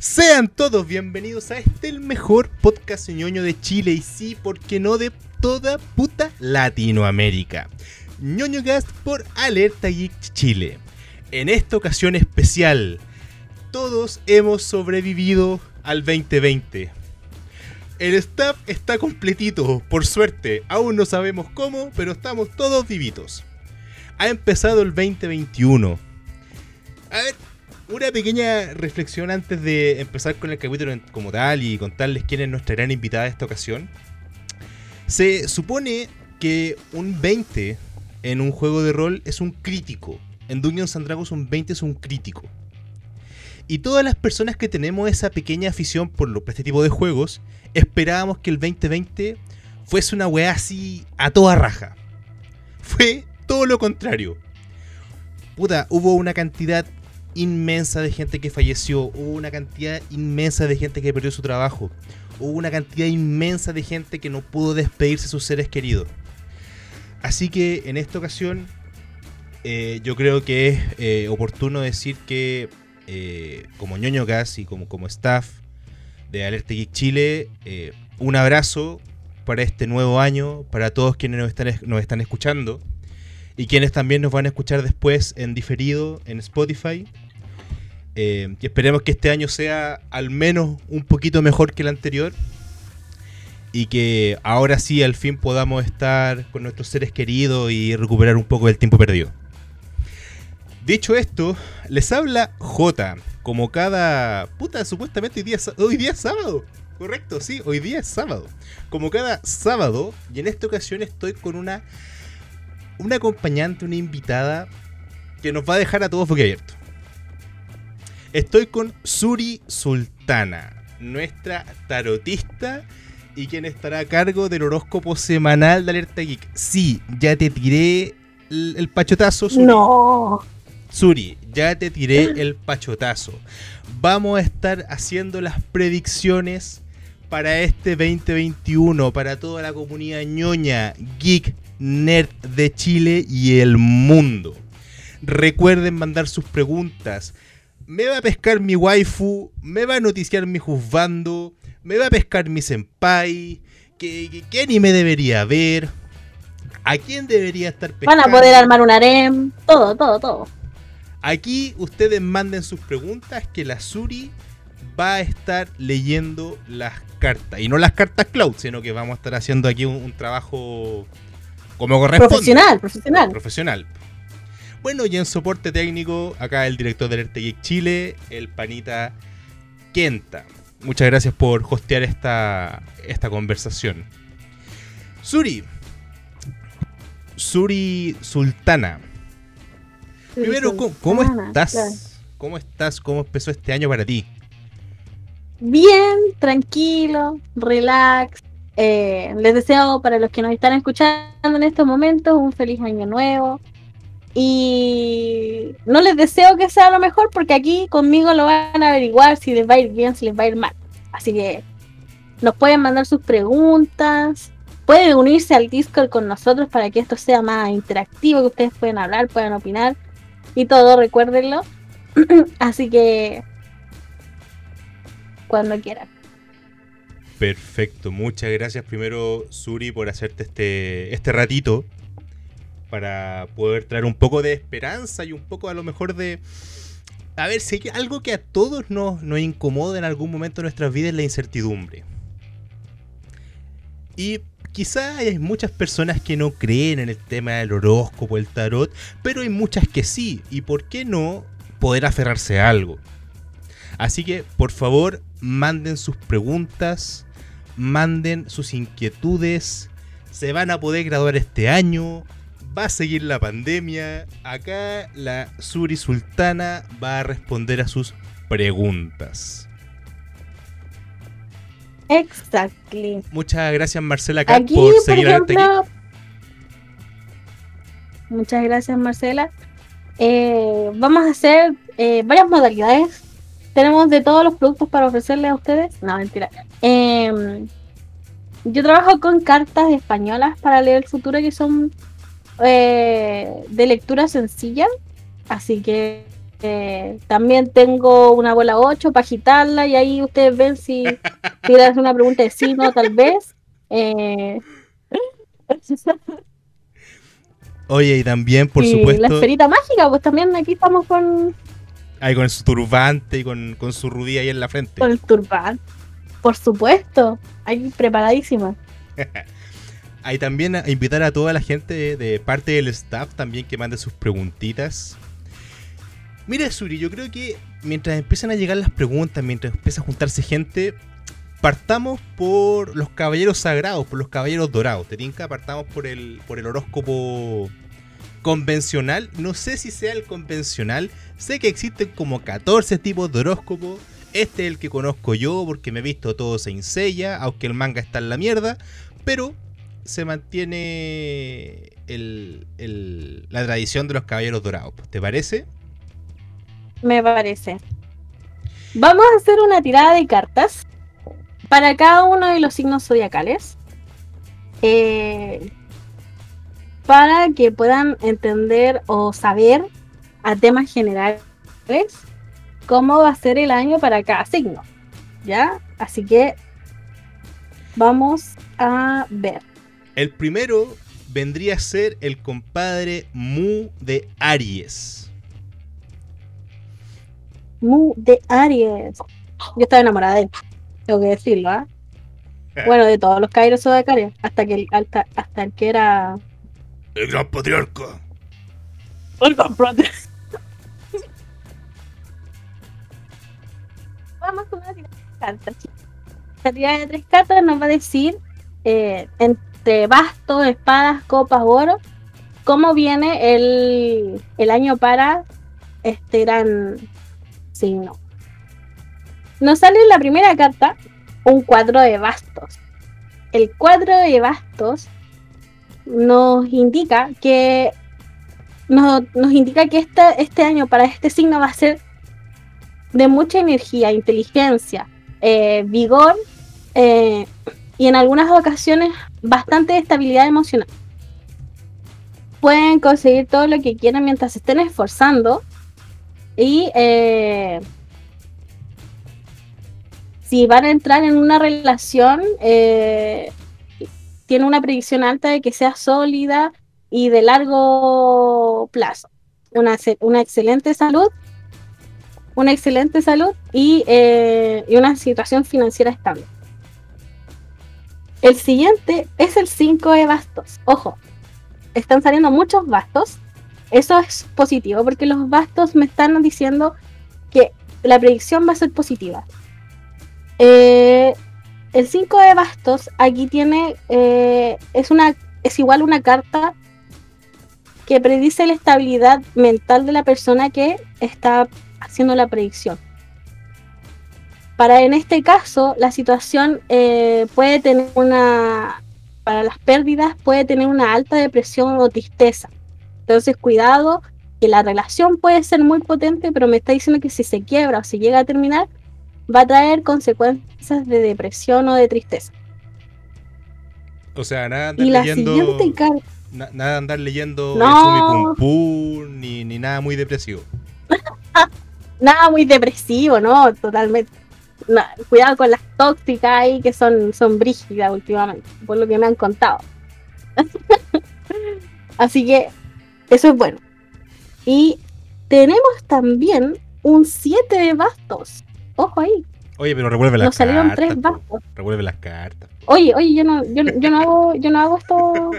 Sean todos bienvenidos a este el mejor podcast ñoño de Chile y sí, porque no de toda puta Latinoamérica. ñoño Gast por Alerta Geek Chile. En esta ocasión especial, todos hemos sobrevivido al 2020. El staff está completito, por suerte. Aún no sabemos cómo, pero estamos todos vivitos. Ha empezado el 2021. A ver, una pequeña reflexión antes de empezar con el capítulo como tal y contarles quién es nuestra gran invitada de esta ocasión. Se supone que un 20 en un juego de rol es un crítico. En Dungeons and Dragons un 20 es un crítico. Y todas las personas que tenemos esa pequeña afición por, este tipo de juegos, esperábamos que el 2020 fuese una weá así a toda raja. Fue todo lo contrario. Puta, hubo una cantidad inmensa de gente que falleció, hubo una cantidad inmensa de gente que perdió su trabajo, hubo una cantidad inmensa de gente que no pudo despedirse de sus seres queridos. Así que en esta ocasión eh, yo creo que es eh, oportuno decir que eh, como ñoño gas y como, como staff de Alerta Geek Chile, un abrazo para este nuevo año, para todos quienes nos están, nos están escuchando y quienes también nos van a escuchar después en diferido en Spotify. Y esperemos que este año sea al menos un poquito mejor que el anterior y que ahora sí al fin podamos estar con nuestros seres queridos y recuperar un poco del tiempo perdido. Dicho esto, les habla J, como cada... Puta, supuestamente hoy día, hoy día es sábado. Correcto, sí, hoy día es sábado. Como cada sábado, y en esta ocasión estoy con una... Una acompañante, una invitada que nos va a dejar a todos boquiabiertos. Estoy con Suri Sultana, nuestra tarotista y quien estará a cargo del horóscopo semanal de Alerta Geek. Sí, ya te tiré el, pachotazo. Suri. No. Suri, ya te tiré el pachotazo. Vamos a estar haciendo las predicciones para este 2021, para toda la comunidad ñoña, geek, nerd de Chile y el mundo. Recuerden mandar sus preguntas. ¿Me va a pescar mi waifu? ¿Me va a noticiar mi juzgando? me va a pescar mi senpai, ¿qué, qué, anime debería ver, a quién debería estar pescando. Van a poder armar un harem, todo, todo, todo. Aquí ustedes manden sus preguntas que la Suri va a estar leyendo las cartas. Y no las cartas cloud, sino que vamos a estar haciendo aquí un, trabajo como corresponde. Profesional, profesional. Profesional. Bueno, y en soporte técnico, acá el director del RTX Chile, el panita Kenta muchas gracias por hostear esta, esta conversación. Suri. Suri Sultana. Primero, ¿cómo, estás? ¿Cómo estás? ¿Cómo empezó este año para ti? Bien, tranquilo, relax. Eh, les deseo para los que nos están escuchando en estos momentos un feliz año nuevo. Y no les deseo que sea lo mejor porque aquí conmigo lo van a averiguar si les va a ir bien, si les va a ir mal. Así que nos pueden mandar sus preguntas, pueden unirse al Discord con nosotros para que esto sea más interactivo, que ustedes puedan hablar, puedan opinar y todo, recuérdenlo. Así que cuando quieran. Perfecto, muchas gracias primero Suri por hacerte este, este ratito para poder traer un poco de esperanza y un poco a lo mejor de... A ver, si hay algo que a todos nos, incomoda en algún momento de nuestras vidas es la incertidumbre. Y quizá hay muchas personas que no creen en el tema del horóscopo, el tarot, pero hay muchas que sí. ¿Y por qué no poder aferrarse a algo? Así que, por favor, manden sus preguntas, manden sus inquietudes. Se van a poder graduar este año, va a seguir la pandemia. Acá la Suri Sultana va a responder a sus preguntas. Exactly. Muchas gracias Marcela por seguir aquí. Muchas gracias Marcela. Eh, vamos a hacer eh, varias modalidades. Tenemos de todos los productos para ofrecerles a ustedes. No, mentira. Em, yo trabajo con cartas españolas para leer el futuro que son eh, de lectura sencilla, así que Eh, también tengo una bola 8 para agitarla y ahí ustedes ven si hacer una pregunta de sí, no, tal vez. Eh, Oye, y también, por y supuesto, la esferita mágica, pues también aquí estamos con, ahí con su turbante y con, con su rudía ahí en la frente. con el turbán. Por supuesto, ahí preparadísima. Ahí también a invitar a toda la gente de, parte del staff también que mande sus preguntitas. Mira, Suri, yo creo que mientras empiezan a llegar las preguntas, mientras empieza a juntarse gente, partamos por los caballeros sagrados, por los caballeros dorados. ¿Te tinca? Partamos por el, por el horóscopo convencional. No sé si sea el convencional. Sé que existen como 14 tipos de horóscopo. Este es el que conozco yo porque me he visto todo Saint Seiya, aunque el manga está en la mierda. Pero se mantiene el- el- la tradición de los caballeros dorados. ¿Te parece? Me parece. Vamos a hacer una tirada de cartas para cada uno de los signos zodiacales. eh, para que puedan entender o saber a temas generales cómo va a ser el año para cada signo. ¿Ya? Así que vamos a ver. El primero vendría a ser el compadre Mu de Aries. Mu de Aries. Yo estaba enamorada de él, tengo que decirlo, ¿ah? Bueno, de todos los caballeros zodiacales, hasta que el, hasta, hasta el que era. El gran patriarca. Vamos con una tirada de cartas. La tirada de tres cartas nos va a decir eh, entre bastos, espadas, copas, oro, cómo viene el, el año para este gran signo. Nos sale en la primera carta un cuadro de bastos. El cuadro de bastos nos indica que nos, nos indica que este, este año para este signo va a ser de mucha energía, inteligencia, eh, vigor eh, y en algunas ocasiones bastante estabilidad emocional. Pueden conseguir todo lo que quieran mientras estén esforzando y eh, si van a entrar en una relación, eh, tiene una predicción alta de que sea sólida y de largo plazo. Una, una excelente salud, una excelente salud y, eh, y una situación financiera estable. El siguiente es el 5 de bastos. Ojo, están saliendo muchos bastos. Eso es positivo porque los bastos me están diciendo que la predicción va a ser positiva. Eh, el 5 de bastos aquí tiene eh, es una es igual una carta que predice la estabilidad mental de la persona que está haciendo la predicción. Para en este caso, la situación eh, puede tener una, para las pérdidas, puede tener una alta depresión o tristeza. Entonces, cuidado, que la relación puede ser muy potente, pero me está diciendo que si se quiebra o se llega a terminar, va a traer consecuencias de depresión o de tristeza. O sea, nada andar Y la leyendo. siguiente carta. na- nada andar leyendo No. el Sumi Pum Pum, ni, ni nada muy depresivo. nada muy depresivo, ¿no? Totalmente. No, cuidado con las tóxicas ahí que son, son brígidas últimamente, por lo que me han contado. Así que eso es bueno. Y tenemos también un 7 de bastos. Ojo ahí. Oye, pero revuelve las Nos salieron cartas. tres bastos. Revuelve las cartas. Oye, oye, yo no, yo, yo no hago, yo no hago esto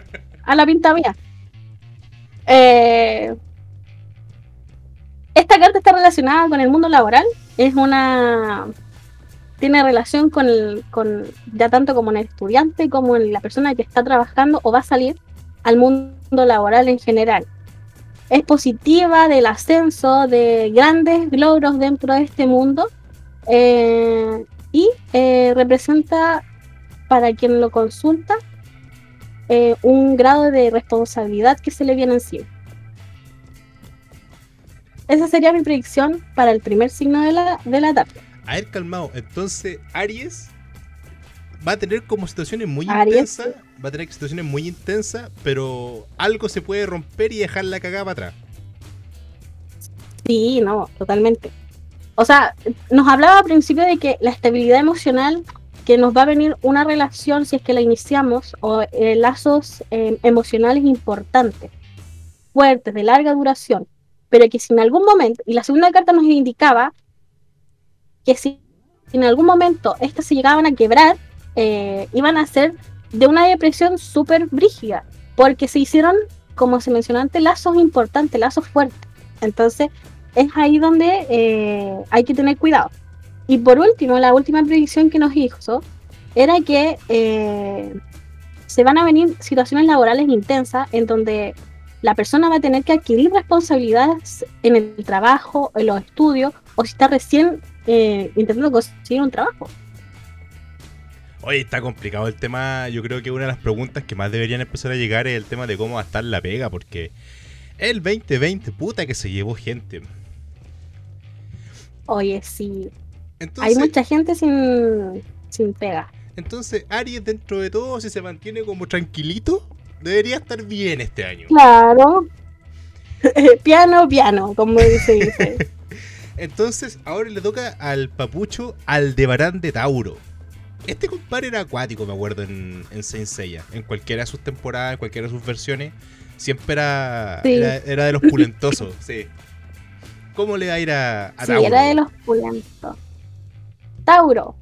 a la pinta mía. Eh, esta carta está relacionada con el mundo laboral. Es una tiene relación con el, con ya tanto como en el estudiante como en la persona que está trabajando o va a salir al mundo laboral en general. Es positiva del ascenso de grandes logros dentro de este mundo eh, y eh, representa para quien lo consulta eh, un grado de responsabilidad que se le viene encima. Esa sería mi predicción para el primer signo de la, de la. A ver, calmado. Entonces, Aries va a tener como situaciones muy intensas. Va a tener situaciones muy intensas, pero algo se puede romper y dejar la cagada para atrás. Sí, no, totalmente. O sea, nos hablaba al principio de que la estabilidad emocional que nos va a venir una relación si es que la iniciamos o eh, lazos eh, emocionales importantes, fuertes, de larga duración, pero que si en algún momento, y la segunda carta nos indicaba que si en algún momento estas se llegaban a quebrar, eh, iban a ser de una depresión súper brígida, porque se hicieron, como se mencionó antes, lazos importantes, lazos fuertes. Entonces, es ahí donde hay que tener cuidado. Y por último, la última predicción que nos hizo era que eh, se van a venir situaciones laborales intensas en donde la persona va a tener que adquirir responsabilidades en el trabajo, en los estudios, o si está recién eh, intentando conseguir un trabajo. Oye, está complicado el tema. Yo creo que una de las preguntas que más deberían empezar a llegar es el tema de cómo va a estar la pega, porque el 2020, puta que se llevó gente. Oye, sí. Hay mucha gente sin, sin pega. Entonces, Aries, dentro de todo, si se mantiene como tranquilito, debería estar bien este año. Claro. piano, piano, como dice. Entonces, ahora le toca al papucho Aldebarán de Tauro. Este compadre era acuático, me acuerdo, en, en Saint Seiya. En cualquiera de sus temporadas, en cualquiera de sus versiones. Siempre era, era, de los pulentosos, sí. ¿Cómo le va a ir a, a sí, era de los pulentos. Tauro.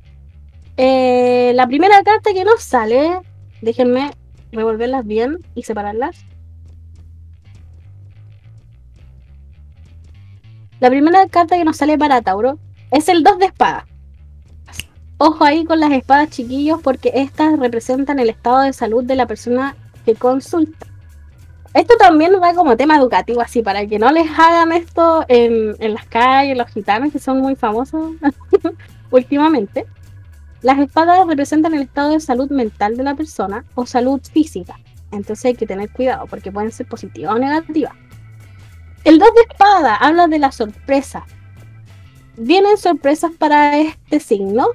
Eh, la primera carta que nos sale, déjenme revolverlas bien y separarlas. La primera carta que nos sale para Tauro es el 2 de espadas. Ojo ahí con las espadas, chiquillos, porque estas representan el estado de salud de la persona que consulta. Esto también va como tema educativo, así, para que no les hagan esto en, en las calles, los gitanos, que son muy famosos. últimamente, las espadas representan el estado de salud mental de la persona o salud física. Entonces hay que tener cuidado porque pueden ser positivas o negativas. El 2 de espada habla de la sorpresa. Vienen sorpresas para este signo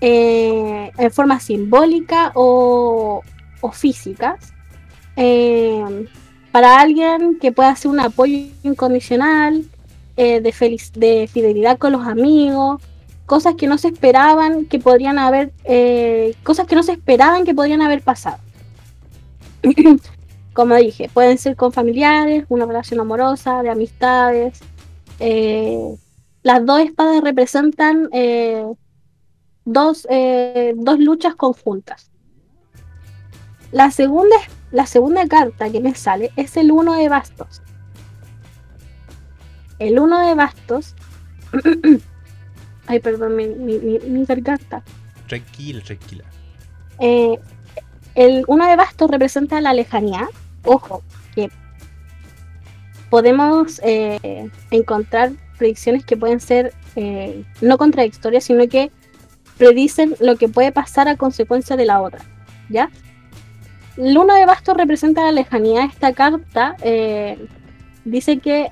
eh, en forma simbólica o, físicas. Eh, para alguien que pueda hacer un apoyo incondicional, eh, de, de fidelidad con los amigos, cosas que no se esperaban que podrían haber, eh, cosas que no se esperaban que podrían haber pasado. Como dije, pueden ser con familiares, una relación amorosa, de amistades. Eh, las dos espadas representan eh, dos, dos luchas conjuntas. La segunda, la segunda carta que me sale es el uno de bastos. El uno de bastos Ay, perdón, mi, mi, mi, garganta. Tranquila, tranquila. Eh, el uno de bastos representa la lejanía. Ojo, que podemos eh, encontrar predicciones que pueden ser eh, no contradictorias, sino que predicen lo que puede pasar a consecuencia de la otra. ¿Ya? El uno de bastos representa la lejanía. Esta carta dice que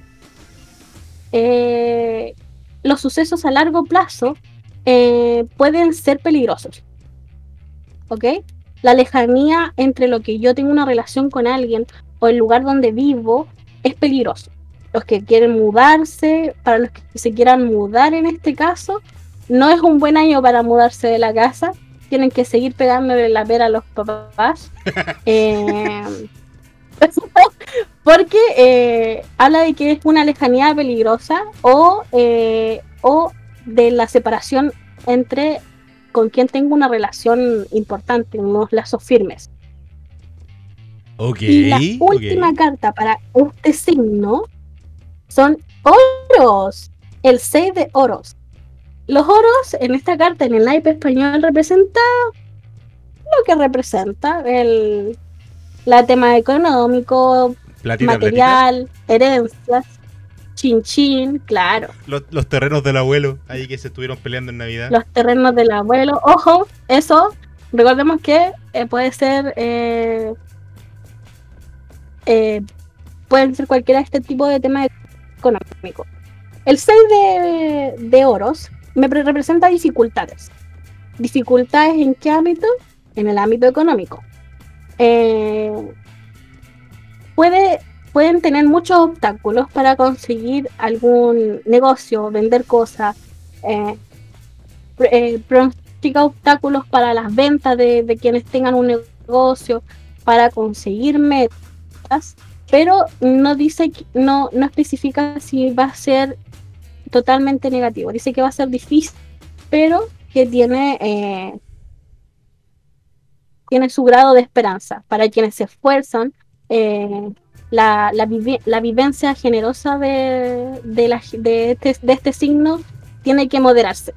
los sucesos a largo plazo eh, pueden ser peligrosos. ¿Ok? La lejanía entre lo que yo tengo una relación con alguien o el lugar donde vivo es peligroso. Los que quieren mudarse, para los que se quieran mudar en este caso, no es un buen año para mudarse de la casa. Tienen que seguir pegándole la pera a los papás. eh, porque eh, habla de que es una lejanía peligrosa o, eh, o de la separación entre con quien tengo una relación importante, unos lazos firmes. y la última carta para este signo son oros, el 6 de oros. Los oros en esta carta en el naipe español representa lo que representa el la tema económico, material, herencias, chin chin, claro. Los, terrenos del abuelo, ahí que se estuvieron peleando en Navidad. Los terrenos del abuelo, ojo, eso, recordemos que eh, puede ser, eh, eh, pueden ser cualquiera de este tipo de temas económicos. El 6 de, de oros me representa dificultades. ¿Dificultades en qué ámbito? En el ámbito económico. Puede pueden tener muchos obstáculos para conseguir algún negocio, vender cosas, eh, eh, obstáculos para las ventas de, quienes tengan un negocio, para conseguir metas, pero no dice, no, no especifica si va a ser totalmente negativo. Dice que va a ser difícil, pero que tiene, eh, tiene su grado de esperanza para quienes se esfuerzan. eh, la, la, vivi- la vivencia generosa de, de, la- de este, de este signo tiene que moderarse.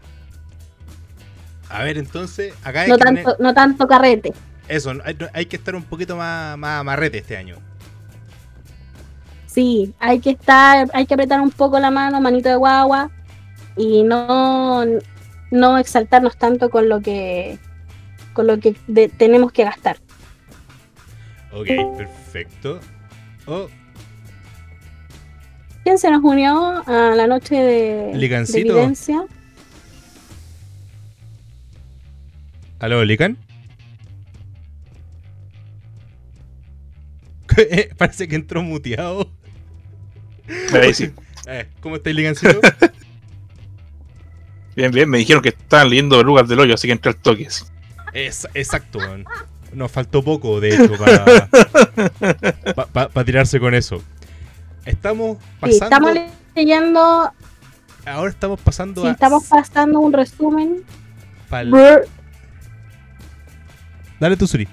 A ver, entonces, acá hay No que tener- tanto, no tanto carrete. eso, hay, hay que estar un poquito más, más amarrete este año. Sí, hay que estar, hay que apretar un poco la mano, manito de guagua, y no, no exaltarnos tanto con lo que con lo que de- tenemos que gastar. Ok, perfecto. Oh, ¿Quién se nos unió a la noche de, de Ligancito. evidencia? ¿aló, Lican? Eh, Parece que entró muteado. Ahí sí. Eh, ¿Cómo estáis, Ligancito? Bien, bien, me dijeron que estaban leyendo Lugar del Hoyo, así que entré al toque. Es, exacto, weón. Nos faltó poco, de hecho, para tirarse con eso. Estamos Sí, pasando. estamos leyendo, ahora estamos pasando sí, a. estamos pasando un resumen. pa'l-. Dale tú, Suri.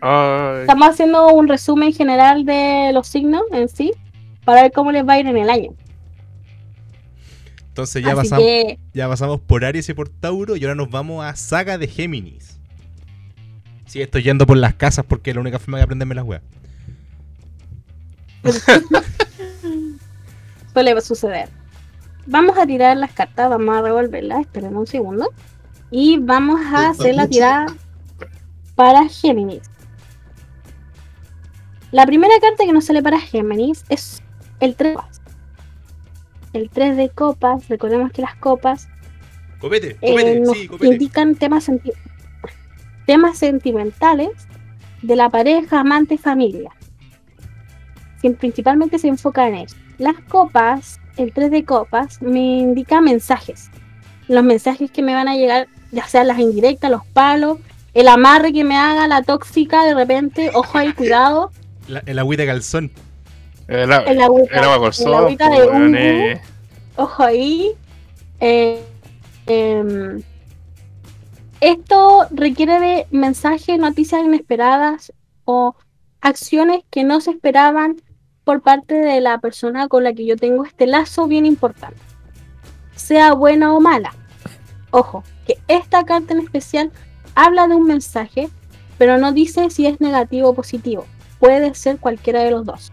Ay, Estamos haciendo un resumen general de los signos en sí, para ver cómo les va a ir en el año. Entonces ya pasamos, que ya pasamos por Aries y por Tauro y ahora nos vamos a Saga de Géminis. Sí, estoy yendo por las casas porque es la única forma de aprenderme las weas. suele suceder. Vamos a tirar las cartas, vamos a revolverlas, esperen un segundo. Y vamos a hacer la tirada para Géminis. La primera carta que nos sale para Géminis es el 3 de copas. El 3 de copas, recordemos que las copas Copete, eh, copete, nos sí, copete. indican temas, senti- temas sentimentales de la pareja, amante, familia. Siem- principalmente se enfoca en eso. Las copas, el 3 de copas, me indica mensajes. Los mensajes que me van a llegar, ya sean las indirectas, los palos, el amarre que me haga la tóxica de repente, ojo ahí, cuidado. La- el agüita de calzón. el, agüita, el agua el agüita pues, de Ungu. eh, Ojo ahí. Eh, em, esto requiere de mensajes, noticias inesperadas o acciones que no se esperaban por parte de la persona con la que yo tengo este lazo bien importante. Sea buena o mala. Ojo, que esta carta en especial habla de un mensaje, pero no dice si es negativo o positivo. Puede ser cualquiera de los dos.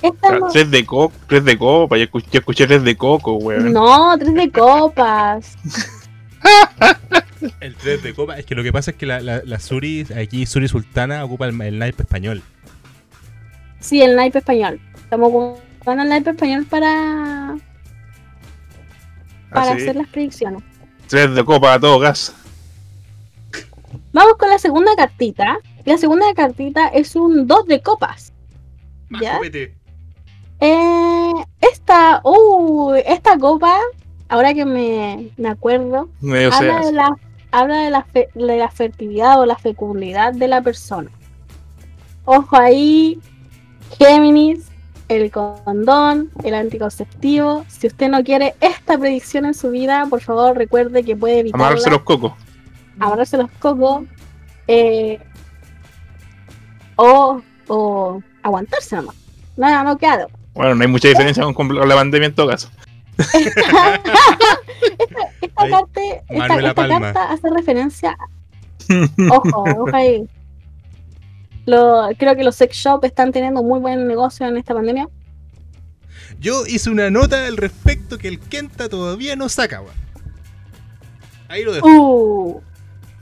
Esta ah, no- tres de coco, tres de copa, yo escuché, yo escuché tres de coco, weón. No, tres de copas. El 3 de copa. Es que lo que pasa es que la, la, la Suri, aquí Suri Sultana ocupa el, el naipe español. Sí, el naipe español. Estamos ocupando el naipe español para, para Así, hacer las predicciones. tres de copa a todo gas. Vamos con la segunda cartita. La segunda cartita es un 2 de copas. Más ¿Ya? copete. Eh, esta, uh, esta copa, ahora que me, me acuerdo, Medio habla, de la, habla de, la fe- de la fertilidad o la fecundidad de la persona. Ojo ahí, Géminis, el condón, el anticonceptivo. Si usted no quiere esta predicción en su vida, por favor recuerde que puede evitarla. amarrarse los cocos. amarrarse los cocos. eh, o, o aguantarse nomás. No, no queda. de otra. Bueno, no hay mucha diferencia con, con la pandemia en todo caso. Esta esta, Ahí, esta, carta hace referencia. Ojo, ojo ahí. Lo, creo que los sex shops están teniendo muy buen negocio en esta pandemia. Yo hice una nota al respecto que el Kenta todavía no saca, weón. Ahí lo dejo. Uh,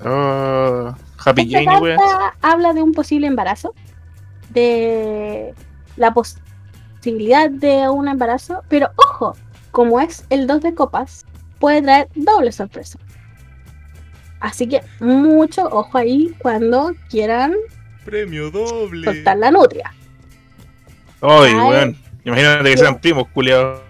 Oh, happy esta Jane, carta habla de un posible embarazo, de la posibilidad de un embarazo, pero ojo, como es el 2 de copas, puede traer doble sorpresa. Así que mucho ojo ahí cuando quieran Premio doble. soltar la nutria. Ay, weón. Imagínate que sean primos, culiados.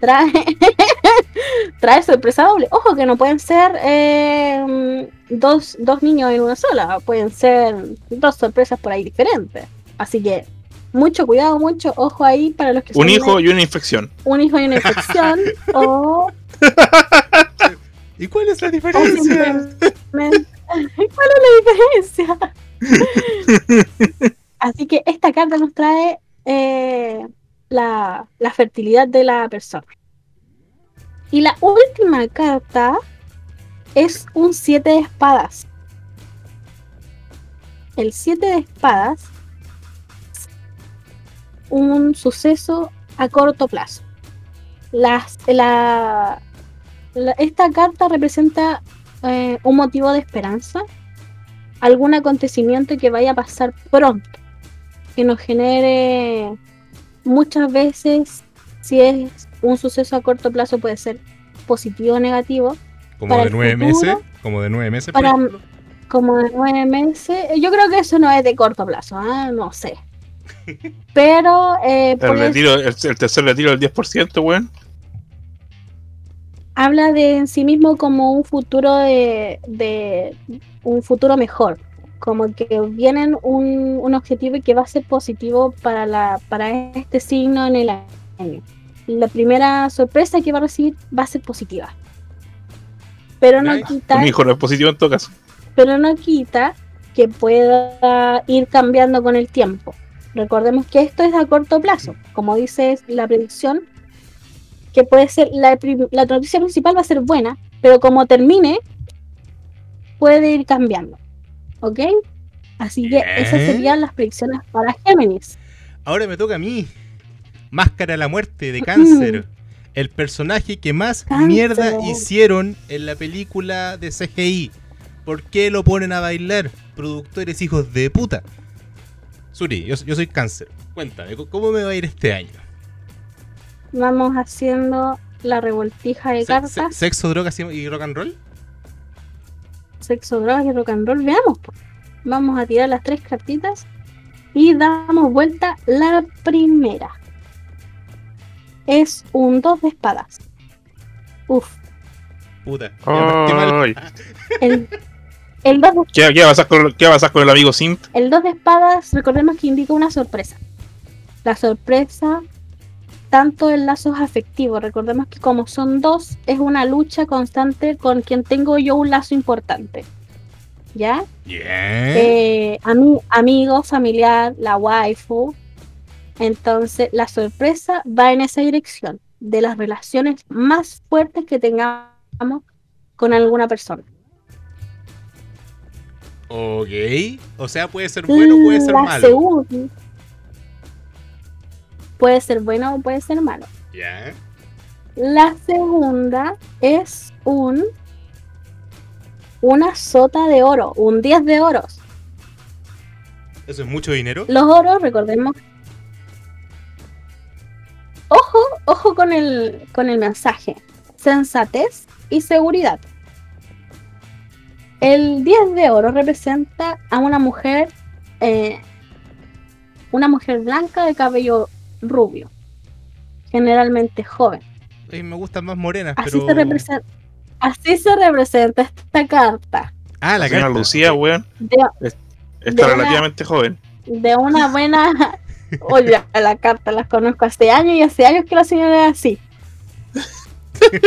Trae, trae sorpresa doble. Ojo que no pueden ser eh, dos, dos niños en una sola, pueden ser dos sorpresas por ahí diferentes. Así que mucho cuidado, mucho ojo ahí para los que Un hijo y una infección. un hijo y una infección o ¿Y cuál es la o diferencia? ¿Cuál es la diferencia? Así que esta carta nos trae eh, la, la fertilidad de la persona. Y la última carta es un 7 de espadas. El 7 de espadas, un suceso a corto plazo. Las, la, la- esta carta representa eh, un motivo de esperanza, algún acontecimiento que vaya a pasar pronto, que nos genere muchas veces, si es un suceso a corto plazo, puede ser positivo o negativo, Como para de nueve futuro, meses. Como de nueve meses. para- como de nueve meses. Yo creo que eso no es de corto plazo, ¿ah? no sé. Pero eh, El, puede- retiro, el, el tercer retiro del 10%, weón. habla de en sí mismo como un futuro de, de un futuro mejor como que vienen un, un objetivo y que va a ser positivo para la para este signo en el año la primera sorpresa que va a recibir va a ser positiva pero no Nice. quita Un hijo no es positivo en todo caso. pero no quita que pueda ir cambiando con el tiempo. Recordemos que esto es a corto plazo, como dice la predicción, que puede ser la, la noticia principal va a ser buena, pero como termine, puede ir cambiando. ¿Ok? Así que esas serían las predicciones para Géminis. Ahora me toca a mí. Máscara de la muerte de cáncer. El personaje que más Cáncer. mierda hicieron en la película de CGI. ¿Por qué lo ponen a bailar? Productores hijos de puta. Suri, yo, yo soy cáncer. Cuéntame, ¿cómo- ¿cómo me va a ir este año? Vamos haciendo la revoltija de Se- cartas, se- ¿Sexo, drogas y- rock and roll? sexo, drogas y rock and roll. Veamos. Vamos a tirar las tres cartitas y damos vuelta la primera. Es un 2 de espadas. Uf. Puta. El, el 2 de ¿Qué, qué a con, qué a con el amigo Simp? El 2 de espadas, recordemos que indica una sorpresa. La sorpresa, tanto en lazos afectivos, recordemos que como son dos, es una lucha constante con quien tengo yo un lazo importante. ¿Ya? Bien. Eh, ami- amigo, familiar, la waifu. Entonces, la sorpresa va en esa dirección, de las relaciones más fuertes que tengamos con alguna persona. Ok. O sea, puede ser bueno o puede ser La malo. segun- Puede ser bueno o puede ser malo. Ya. La segunda es un una sota de oro, un 10 de oros. Eso es mucho dinero. Los oros, recordemos. Ojo, ojo con el con el mensaje. Sensatez y seguridad. El 10 de oro representa a una mujer eh, una mujer blanca de cabello rubio, generalmente joven. Ay, me gustan más morenas, Así pero. se representa. Así se representa esta carta Ah, la carta. Lucía, weón, de, está De una- relativamente joven. de una buena. Oye, la carta las conozco hace años y hace años que la señora es así.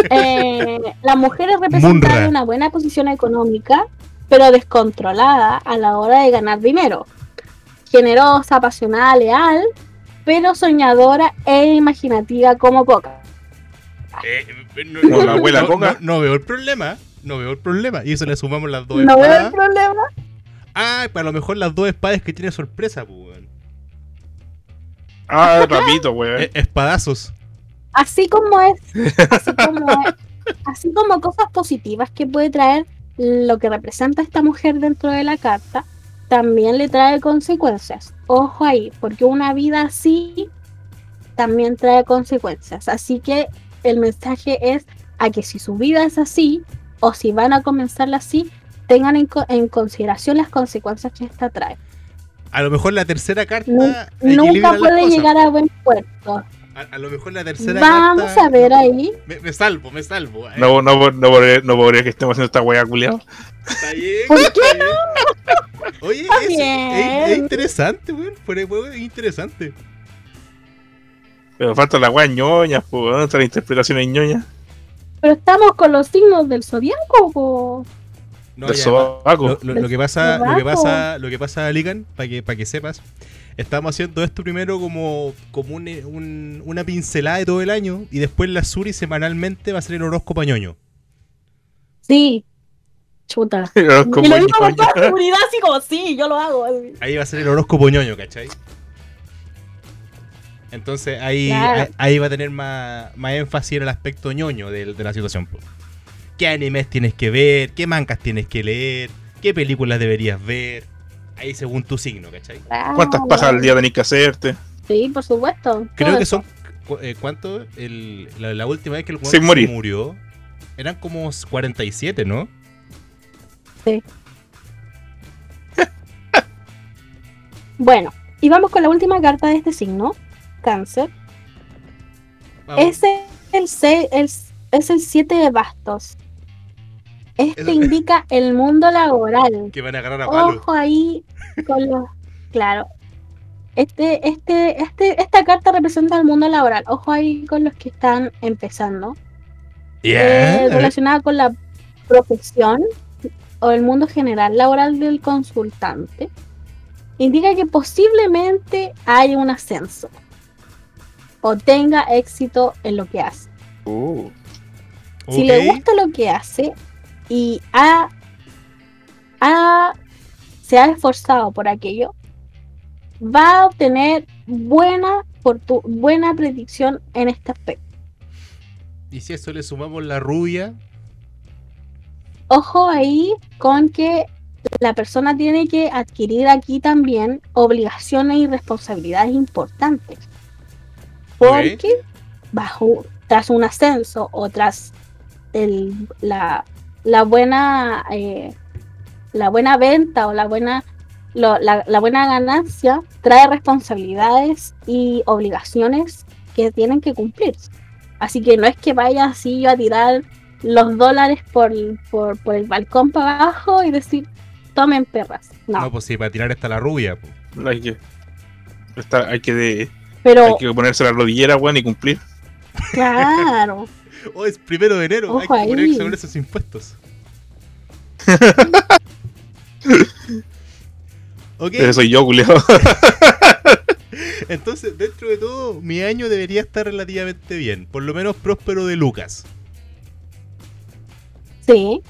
Eh, la mujer es representada Munra. de una buena posición económica, pero descontrolada a la hora de ganar dinero. Generosa, apasionada, leal, pero soñadora e imaginativa como poca. Eh, eh, no, la abuela no- no- no veo el problema. No veo el problema. Y eso le sumamos las dos No veo el espadas. problema. Ah, para lo mejor las dos espadas que tiene sorpresa, pues, weón. Ah, rapito, weón. Eh, Espadazos. Así como es, así como es- así como cosas positivas que puede traer lo que representa esta mujer dentro de la carta, también le trae consecuencias. Ojo ahí, porque una vida así también trae consecuencias. Así que el mensaje es a que si su vida es así, o si van a comenzarla así, tengan en, co- en consideración las consecuencias que esta trae. A lo mejor la tercera carta. Nunca puede llegar a buen puerto. A, a lo mejor la tercera Vamos carta. a ver ahí. Me, me salvo, me salvo. eh. No, no, no, podría, no podría que estemos haciendo esta weá culiado. Está bien. ¿Por está bien. Oye, Está es, es- bien. es interesante, weón. Fuera de juego es interesante. Pero falta la weá ñoña, pues, ¿dónde está la interpretación en ñoña? Pero estamos con los signos del zodiaco. po. No, Del y además, sobaco. lo, lo- lo que pasa, lo que pasa, lo que pasa, Ligan, para que, para que sepas, estamos haciendo esto primero como, como un- un- una pincelada de todo el año y después la Suri semanalmente va a ser el horóscopo ñoño. Sí. Chuta. Pero y lo digo con toda seguridad, así como sí, yo lo hago. Ahí va a ser el horóscopo ñoño, ¿cachai? Entonces ahí, Claro. ahí, ahí va a tener más, más énfasis en el aspecto ñoño de, de la situación. ¿Qué animes tienes que ver? ¿Qué mangas tienes que leer? ¿Qué películas deberías ver? Ahí según tu signo, ¿cachai? ¿Cuántas pajas al día tenés que hacerte? Sí, por supuesto. Creo que eso. son. eh, ¿Cuánto? El- la, la última vez que el Sin morir. murió. Eran como 47, ¿no? Bueno, y vamos con la última carta de este signo, cáncer. Vamos. El se- el- es el 7 de bastos. Este indica el mundo laboral. Que van a agarrar a palo. Ojo ahí con los. Claro. Este, este, este, esta carta representa el mundo laboral. Ojo ahí con los que están empezando. Yeah. Eh, relacionada con la profesión o el mundo general laboral del consultante. Indica que posiblemente hay un ascenso o tenga éxito en lo que hace. Uh, Si le gusta lo que hace y ha, ha- se ha esforzado por aquello, va a obtener buena, fortu- buena predicción en este aspecto. Y si a eso le sumamos la rubia. Ojo ahí con que la persona tiene que adquirir aquí también obligaciones y responsabilidades importantes. Porque bajo, tras un ascenso o tras el- la, la buena eh, la buena venta o la buena lo- la, la buena ganancia trae responsabilidades y obligaciones que tienen que cumplir. Así que no es que vaya así yo a tirar los dólares por, por, por el balcón para abajo y decir, tomen perras. No, No, pues sí, para tirar está la rubia. hay que. está- hay que, de- pero hay que ponerse la rodillera, weón, y cumplir. claro, Oh, es primero de enero. hay que poner ahí. sobre esos impuestos. ok, Ese soy yo, culiado. entonces dentro de todo, mi año debería estar relativamente bien. Por lo menos próspero de Lucas. sí,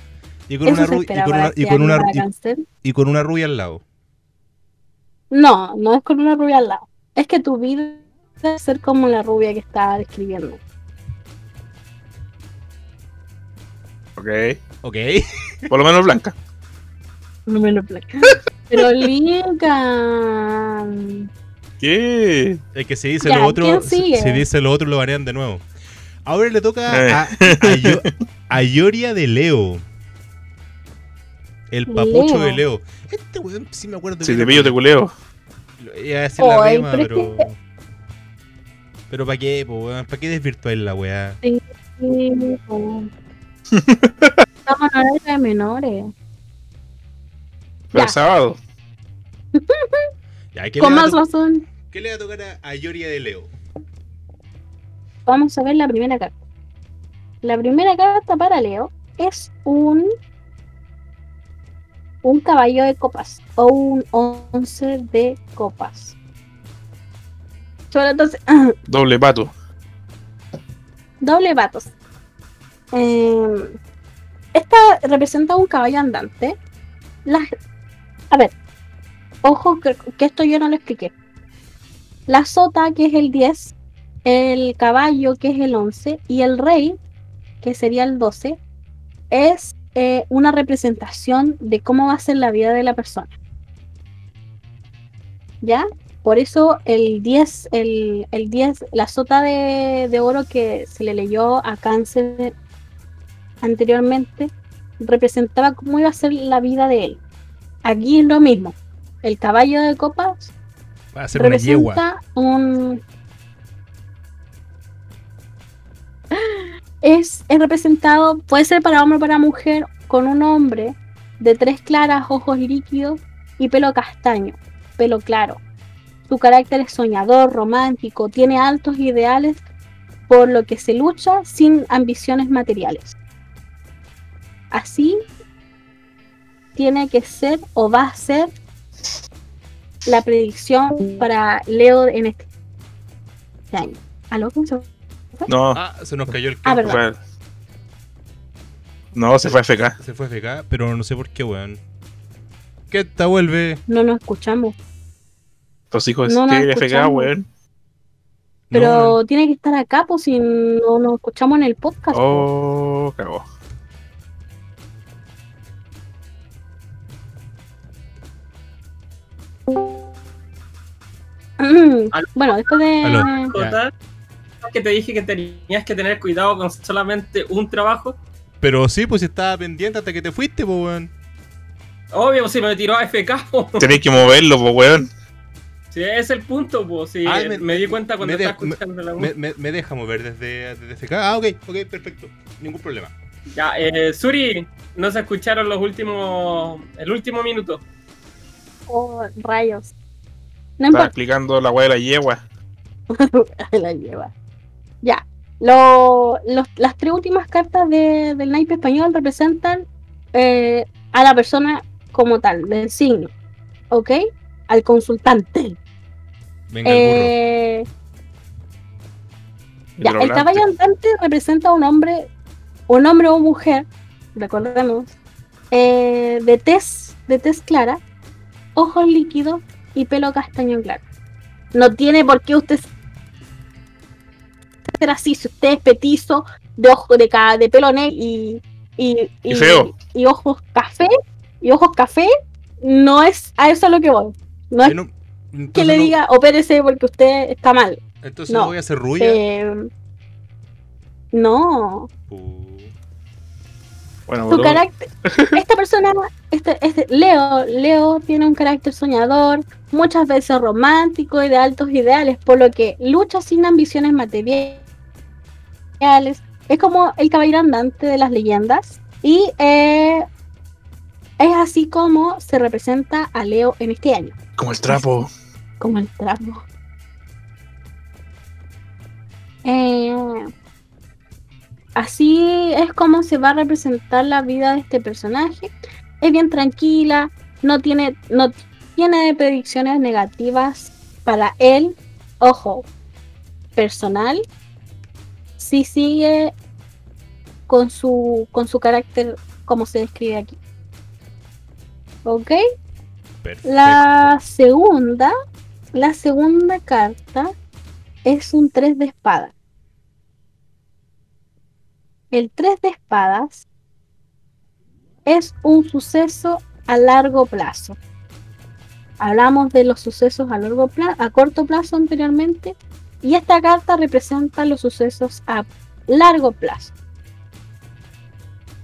Y con, una, y con, una, y, con una, y con una rubia al lado. No, no es con una rubia al lado. Es que tu vida debe ser como la rubia que estaba describiendo. Ok. Ok. Por lo menos blanca. Me lo placa. Pero Lincoln. ¿Qué? Es que si dice Ya, lo otro, ¿quién si, dice lo otro lo banean de nuevo. Ahora le toca Eh. a, a, Yo- a Yoria de Leo. El papucho Leo. de Leo. Este weón sí me acuerdo. Si que te pillo, te culeo. Iba a decir la rima, pero pero. Pero ¿para qué, po, weón? ¿Para qué desvirtuar la weá? Sí, po. Estamos en horario de menores. Pero Ya. sábado. Ya, ¿qué, Con le va a más razón. qué le va a tocar a, a Yoria de Leo? Vamos a ver la primera carta. La primera carta para Leo es un un caballo de copas o un once de copas. Solo entonces, Doble pato. doble patos. Eh, esta representa un caballo andante. A ver, ojo que, esto yo no lo expliqué. La sota, que es el 10, el caballo, que es el 11, y el rey, que sería el 12, es eh, una representación de cómo va a ser la vida de la persona. ¿Ya? Por eso el 10, el, el 10, la sota de, de oro que se le leyó a Cáncer anteriormente, representaba cómo iba a ser la vida de él. Aquí es lo mismo. el caballo de copas Va a ser una yegua. representa un es, es representado puede ser para hombre o para mujer con un hombre de tres claras ojos líquidos y pelo castaño pelo claro su carácter es soñador romántico tiene altos ideales por lo que se lucha sin ambiciones materiales así tiene que ser o va a ser la predicción para Leo en este año. ¿Aló? ¿Quién se- No, Ah, se nos cayó el Ah, No, se fue a FK. Se fue FK, pero no sé por qué, weón. ¿Qué esta vuelve? No nos escuchamos. Los hijos No de FK, weón. Pero No, no. tiene que estar acá, pues si no nos escuchamos en el podcast. Oh, cagó. Bueno, después de. Total, que te dije que tenías que tener cuidado con solamente un trabajo. Pero sí, pues estaba pendiente hasta que te fuiste, pues, weón. Obvio, si me tiró a FK, po. Tenés que moverlo, pues, weón. Sí, ese es el punto, pues. Sí, me- me, di cuenta cuando estaba escuchando la Me, me, me deja mover desde, desde FK. Ah, ok, ok, perfecto. Ningún problema. Ya, eh, Suri, no se escucharon los últimos. El último minuto. Oh, rayos. No Estaba explicando la weá de la yegua. la lleva. Ya. Lo- los- las tres últimas cartas de- del naipe español representan eh, a la persona como tal, del signo. ¿Ok? Al consultante. Venga, el burro. Eh, ya, el caballo andante representa a un hombre, un hombre o mujer, recordemos, eh, de tez, de tez clara, ojos líquidos y pelo castaño claro. No tiene por qué usted ser así, si usted es petizo, de ojo de, ca- de pelo negro y, y, Y feo. y ojos café, y ojos café, no es a eso a lo que voy. No es no- que le no- diga opérese porque usted está mal. Entonces no. voy a hacer rubia. Eh, no, Uh, Bueno, su carácter. Esta persona, este, este, Leo, Leo tiene un carácter soñador, muchas veces romántico y de altos ideales, por lo que lucha sin ambiciones materiales. Es como el caballero andante de las leyendas. Y eh, es así como se representa a Leo en este año, Como el trapo. como el tramo. Eh, así es como se va a representar la vida de este personaje. Es bien tranquila, no tiene, no tiene predicciones negativas para él. Ojo, personal. Sí sigue con su, con su carácter como se describe aquí. ¿Ok? perfecto. La segunda, la segunda carta es un 3 de espadas. El 3 de espadas es un suceso a largo plazo. Hablamos de los sucesos a largo plazo, a corto plazo anteriormente, y esta carta representa los sucesos a largo plazo.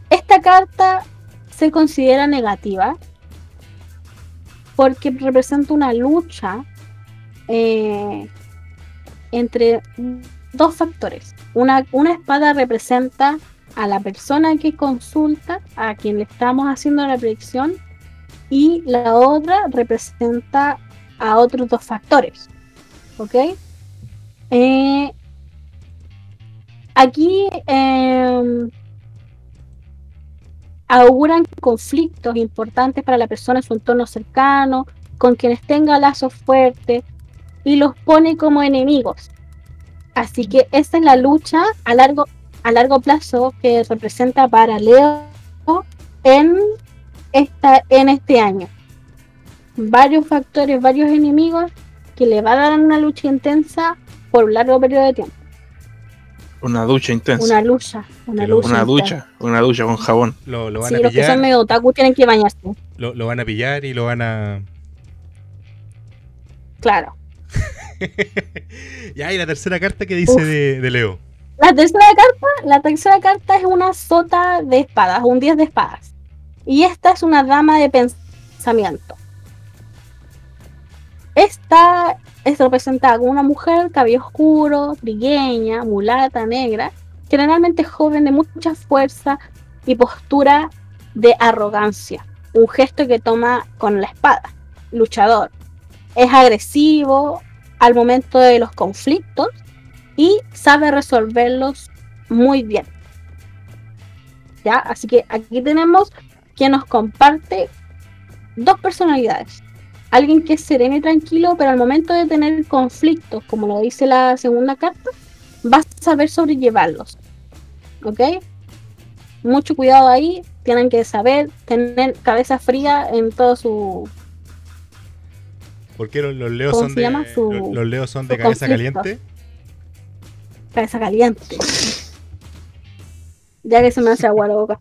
Esta carta se considera negativa porque representa una lucha eh, entre dos factores. Una, una espada representa a la persona que consulta, a quien le estamos haciendo la predicción, y la otra representa a otros dos factores. ¿Ok? Eh, aquí em, auguran conflictos importantes para la persona en su entorno cercano, con quienes tenga lazos fuertes, y los pone como enemigos. Así que esa es la lucha a largo, a largo plazo que representa para Leo en, esta, en este año. Varios factores, varios enemigos que le va a dar una lucha intensa por un largo periodo de tiempo. Una ducha intensa. Una lucha, una lucha. Una ducha. Una ducha con jabón. Lo, lo van Sí, a los que son pillar. medio otaku tienen que bañarse. Lo, lo van a pillar y lo van a. Claro. ya, y la tercera carta que dice de, de Leo. La tercera carta, la tercera carta es una sota de espadas, un 10 de espadas. Y esta es una dama de pensamiento. Esta es representada como una mujer, cabello oscuro, trigueña, mulata, negra, generalmente joven de mucha fuerza y postura de arrogancia, un gesto que toma con la espada, luchador. Es agresivo al momento de los conflictos y sabe resolverlos muy bien. ¿Ya? Así que aquí tenemos que nos comparte dos personalidades. Alguien que es sereno y tranquilo, pero al momento de tener conflictos, como lo dice la segunda carta, va a saber sobrellevarlos. ¿Ok? Mucho cuidado ahí, tienen que saber tener cabeza fría en todo su... ¿Por qué los, los leos ¿Cómo son de? Su- los, los leos son de cabeza caliente? Cabeza caliente. Ya que se me hace agua la boca.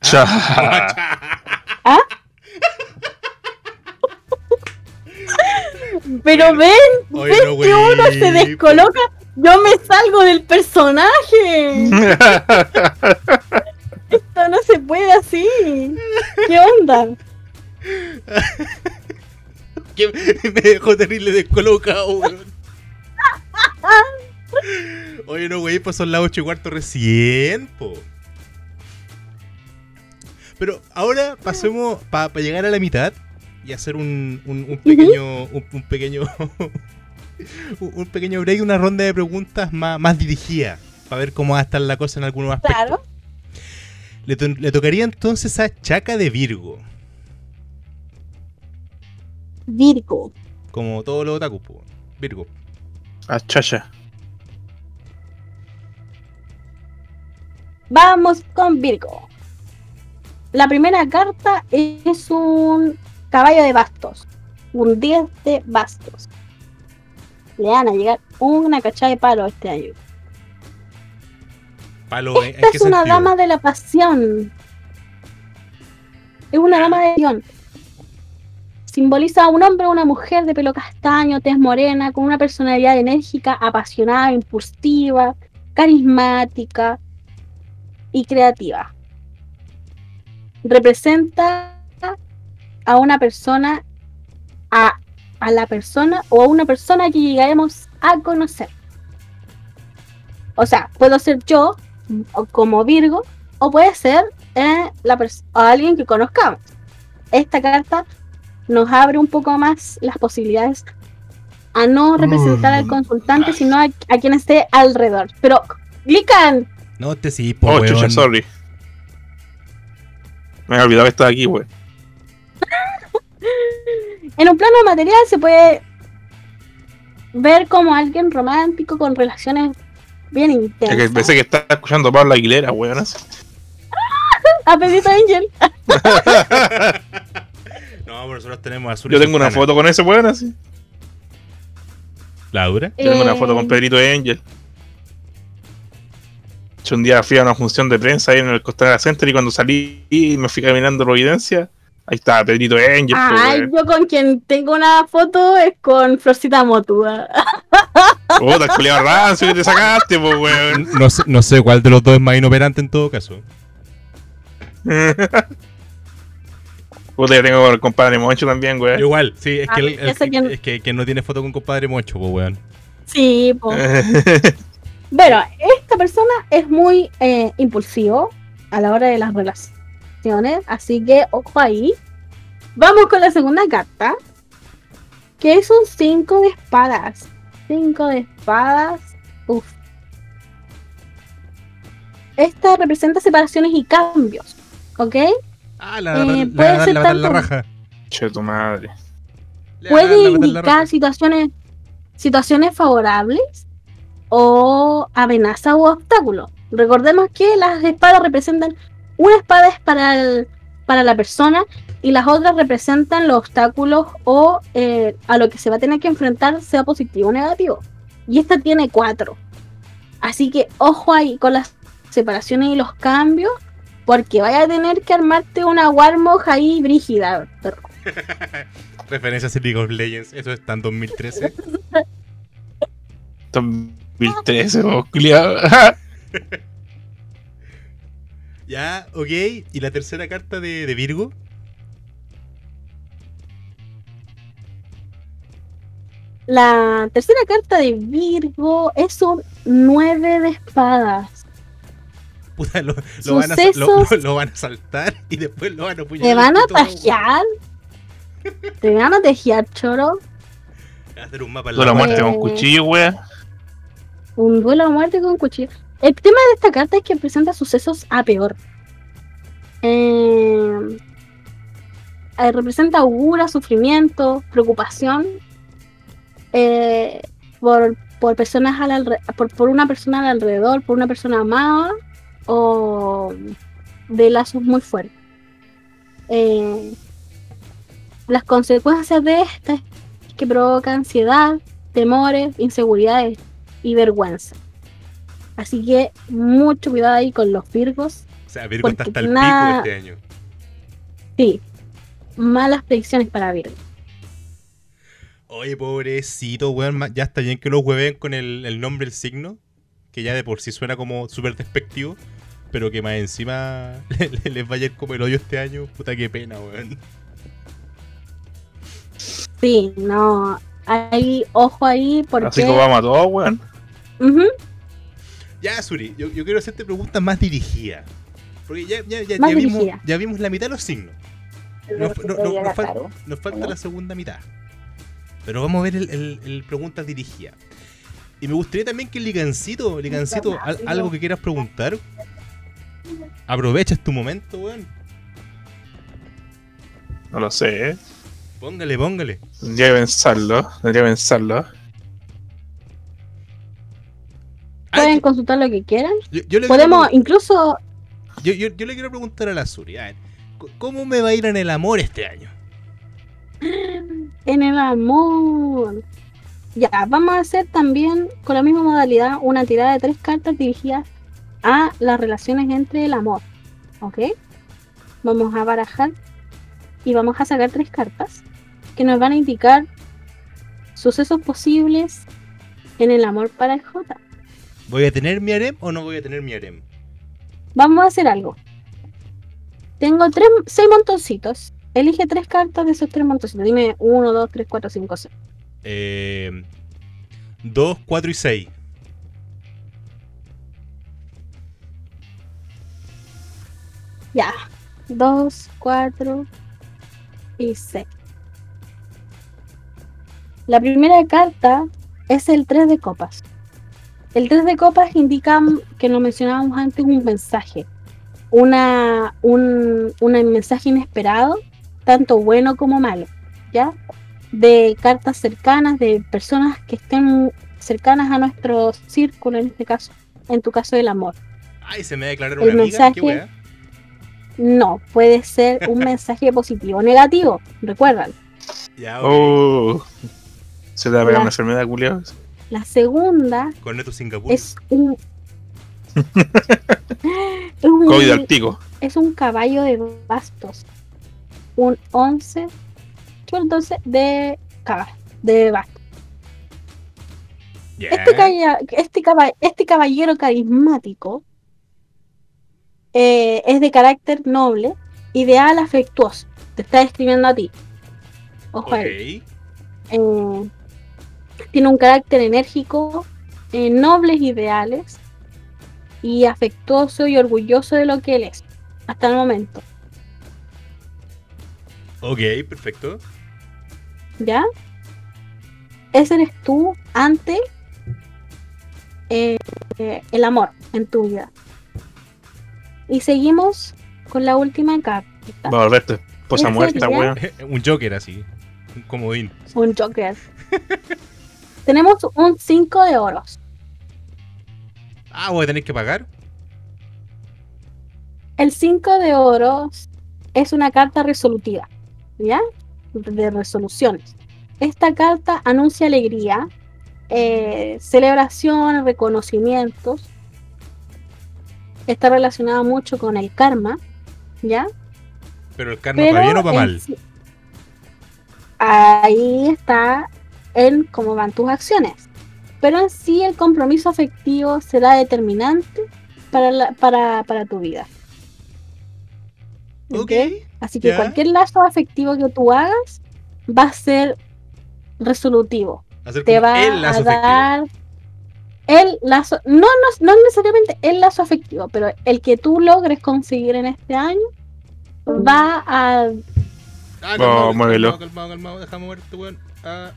¿Ah? Pero ven, Oye, ven no, que uno se descoloca. Yo me salgo del personaje. Esto no se puede así. ¿Qué onda? Que me dejó terrible descolocado, weón. Oye, no, güey, pues son las 8 y cuarto recién, po. Pero ahora pasemos para llegar a la mitad y hacer un, un, un pequeño. Un, un pequeño. un pequeño break, una ronda de preguntas más, más dirigida. Para ver cómo va a estar la cosa en algunos aspectos. Claro. Le, to- le tocaría entonces a Chaca de Virgo. Virgo. Como todos los otakus, po. Virgo. Ah, chacha. Vamos con Virgo. La primera carta es un caballo de bastos. Un 10 de bastos. Le van a llegar una cachada de palo este año. Palo, ¿en, en Esta es una sentido? dama de la pasión. Es una dama de pasión. Simboliza a un hombre o una mujer de pelo castaño, tez morena, con una personalidad enérgica, apasionada, impulsiva, carismática y creativa. Representa a una persona, a, a la persona o a una persona que llegaremos a conocer. O sea, puedo ser yo o como Virgo, o puede ser eh, la pers- o alguien que conozcamos. Esta carta nos abre un poco más las posibilidades a no representar al consultante, sino a, a quien esté alrededor. Pero, Glican, No te sí, po, Oh, weón. chucha, sorry. Me había olvidado que estaba aquí, wey. en un plano material se puede ver como alguien romántico con relaciones bien Es que intensas. pensé que estaba escuchando a Pablo Aguilera, weón. A Pedrito Angel. No, pero nosotros tenemos azul. Yo tengo una foto con ese weón así. ¿Laura? Yo tengo una foto Eh, con Pedrito Angel. Un día fui a una función de prensa ahí en el Costanera Center y cuando salí y me fui caminando a Providencia, ahí estaba Pedrito Angel. pues, Ay, weón. yo con quien tengo una foto es con Florcita Motua. Puta, el culiao rancio que te sacaste, pues, weón. No sé, no sé cuál de los dos es más inoperante en todo caso. Puta, yo tengo el compadre Moncho también, weón. igual, sí, es Ah, que, el- que- es que, que no tiene foto con compadre Mocho, pues, weón. Sí, po. Bueno, esta persona es muy eh, impulsivo a la hora de las relaciones, así que ojo ahí. Vamos con la segunda carta, que es un 5 de espadas. 5 de espadas. Uf. Esta representa separaciones y cambios, ¿ok? Ah, la, Eh, la, puede la, ser la, la, la tanto- raja. che, tu madre. Puede indicar situaciones, situaciones favorables o amenaza o obstáculo. Recordemos que las espadas representan una espada es para el- para la persona y las otras representan los obstáculos o eh, a lo que se va a tener que enfrentar, sea positivo o negativo. Y esta tiene cuatro. Así que ojo ahí con las separaciones y los cambios, porque vaya a tener que armarte una Warmog ahí brígida. perro. Referencias a League of Legends, eso está en 2013. 2013, vos, culiao. ya, ok. ¿Y la tercera carta de, de Virgo? La tercera carta de Virgo es un 9 de espadas. Puta, lo, lo van a, sa- lo, Sucesos. lo- lo van a saltar y después lo van a apuñalar. ¿Te van a tajear? ¿Te van a tejear, choro? Hacer un mapa en la la muerte con cuchillo, wea. Un duelo a muerte con cuchillo. El tema de esta carta es que presenta sucesos a peor. Eh, eh, representa augura, sufrimiento, preocupación eh, por, por personas al por, por una persona al alrededor, por una persona amada o de lazos muy fuertes. Eh, las consecuencias de esta es que provoca ansiedad, temores, inseguridades y vergüenza. Así que mucho cuidado ahí con los virgos. O sea, Virgo está hasta el nada- pico este año. Sí, malas predicciones para Virgo. Oye, pobrecito, weón. Ya está bien que lo hueven con el, el nombre, el signo. Que ya de por sí suena como súper despectivo. Pero que más encima le- le- les vaya a ir como el hoyo este año. Puta, qué pena, weón. Sí, no, hay ojo ahí porque... Así como vamos a todos, weón. Ujú, Ya, Suri, yo, yo quiero hacerte preguntas más dirigidas. Porque ya, ya, ya, ya vimos, ya vimos la mitad de los signos. Nos, no- no- nos fal- nos falta la segunda mitad. Pero vamos a ver el, el- el preguntas dirigidas. Y me gustaría también que Ligancito, Ligancito, al- algo que quieras preguntar. Aprovecha tu momento, weón. No lo sé, eh. Póngale, póngale. Tendría que pensarlo. Tendría que pensarlo. Pueden consultar lo que quieran. yo, yo le Podemos, incluso, yo, yo- yo le quiero preguntar a la Suri. a ver, c- ¿Cómo me va a ir en el amor este año? en el amor. Ya, vamos a hacer también con la misma modalidad una tirada de tres cartas dirigidas a las relaciones entre el amor. ¿Ok? Vamos a barajar y vamos a sacar tres cartas que nos van a indicar sucesos posibles en el amor para el J. ¿Voy a tener mi harem o no voy a tener mi harem? Vamos a hacer algo. Tengo tres, seis montoncitos. Elige tres cartas de esos tres montoncitos. Dime uno, dos, tres, cuatro, cinco, seis. Eh, 2, 4 y 6. Ya. Dos, cuatro y seis. La primera carta es el 3 de copas. El 3 de copas indica que nos mencionábamos antes un mensaje. Una, un, un mensaje inesperado, tanto bueno como malo. ¿Ya? De cartas cercanas, de personas que estén cercanas a nuestro círculo, en este caso, en tu caso del amor. Ay, se me va a declarar El una amiga. mensaje- ¿Qué wea? No, puede ser un mensaje positivo o negativo, recuerdan. Ya. Oh. Se te va a pegar una enfermedad, culiao. La segunda Con Neto Singapur. es un. es, un es un caballo de bastos. Un 11. un 12 de caballo. De bastos. Ya. Este, calla- este, caba- este caballero carismático eh, es de carácter noble, ideal, afectuoso. Te está describiendo a ti. Ojo ahí. Ok. eh, tiene un carácter enérgico, eh, nobles ideales y afectuoso y orgulloso de lo que él es hasta el momento, Ok, perfecto. ¿ya? Ese eres tú ante eh, eh, el amor en tu vida. Y seguimos con la última carta. Va a volver tu esposa ¿En muerta, weón. un Joker así. Un comodín. Un Joker. Tenemos un 5 de oros. Ah, voy a tener que pagar. El 5 de oros es una carta resolutiva, ¿ya? De resoluciones. Esta carta anuncia alegría, eh, celebración, reconocimientos. Está relacionada mucho con el karma, ¿ya? Pero el karma para bien o para mal. sí- Ahí está en cómo van tus acciones. Pero en sí el compromiso afectivo será determinante para, la- para, para tu vida. Ok. ¿ok? Así que cualquier lazo afectivo que tú hagas va a ser resolutivo. Hacer te va el lazo a afectivo. dar el lazo, no, no, no necesariamente el lazo afectivo, pero el que tú logres conseguir en este año va a Ah, calmado, muévelo. calmado, calmado, calmado, déjame mover este weón. Ah.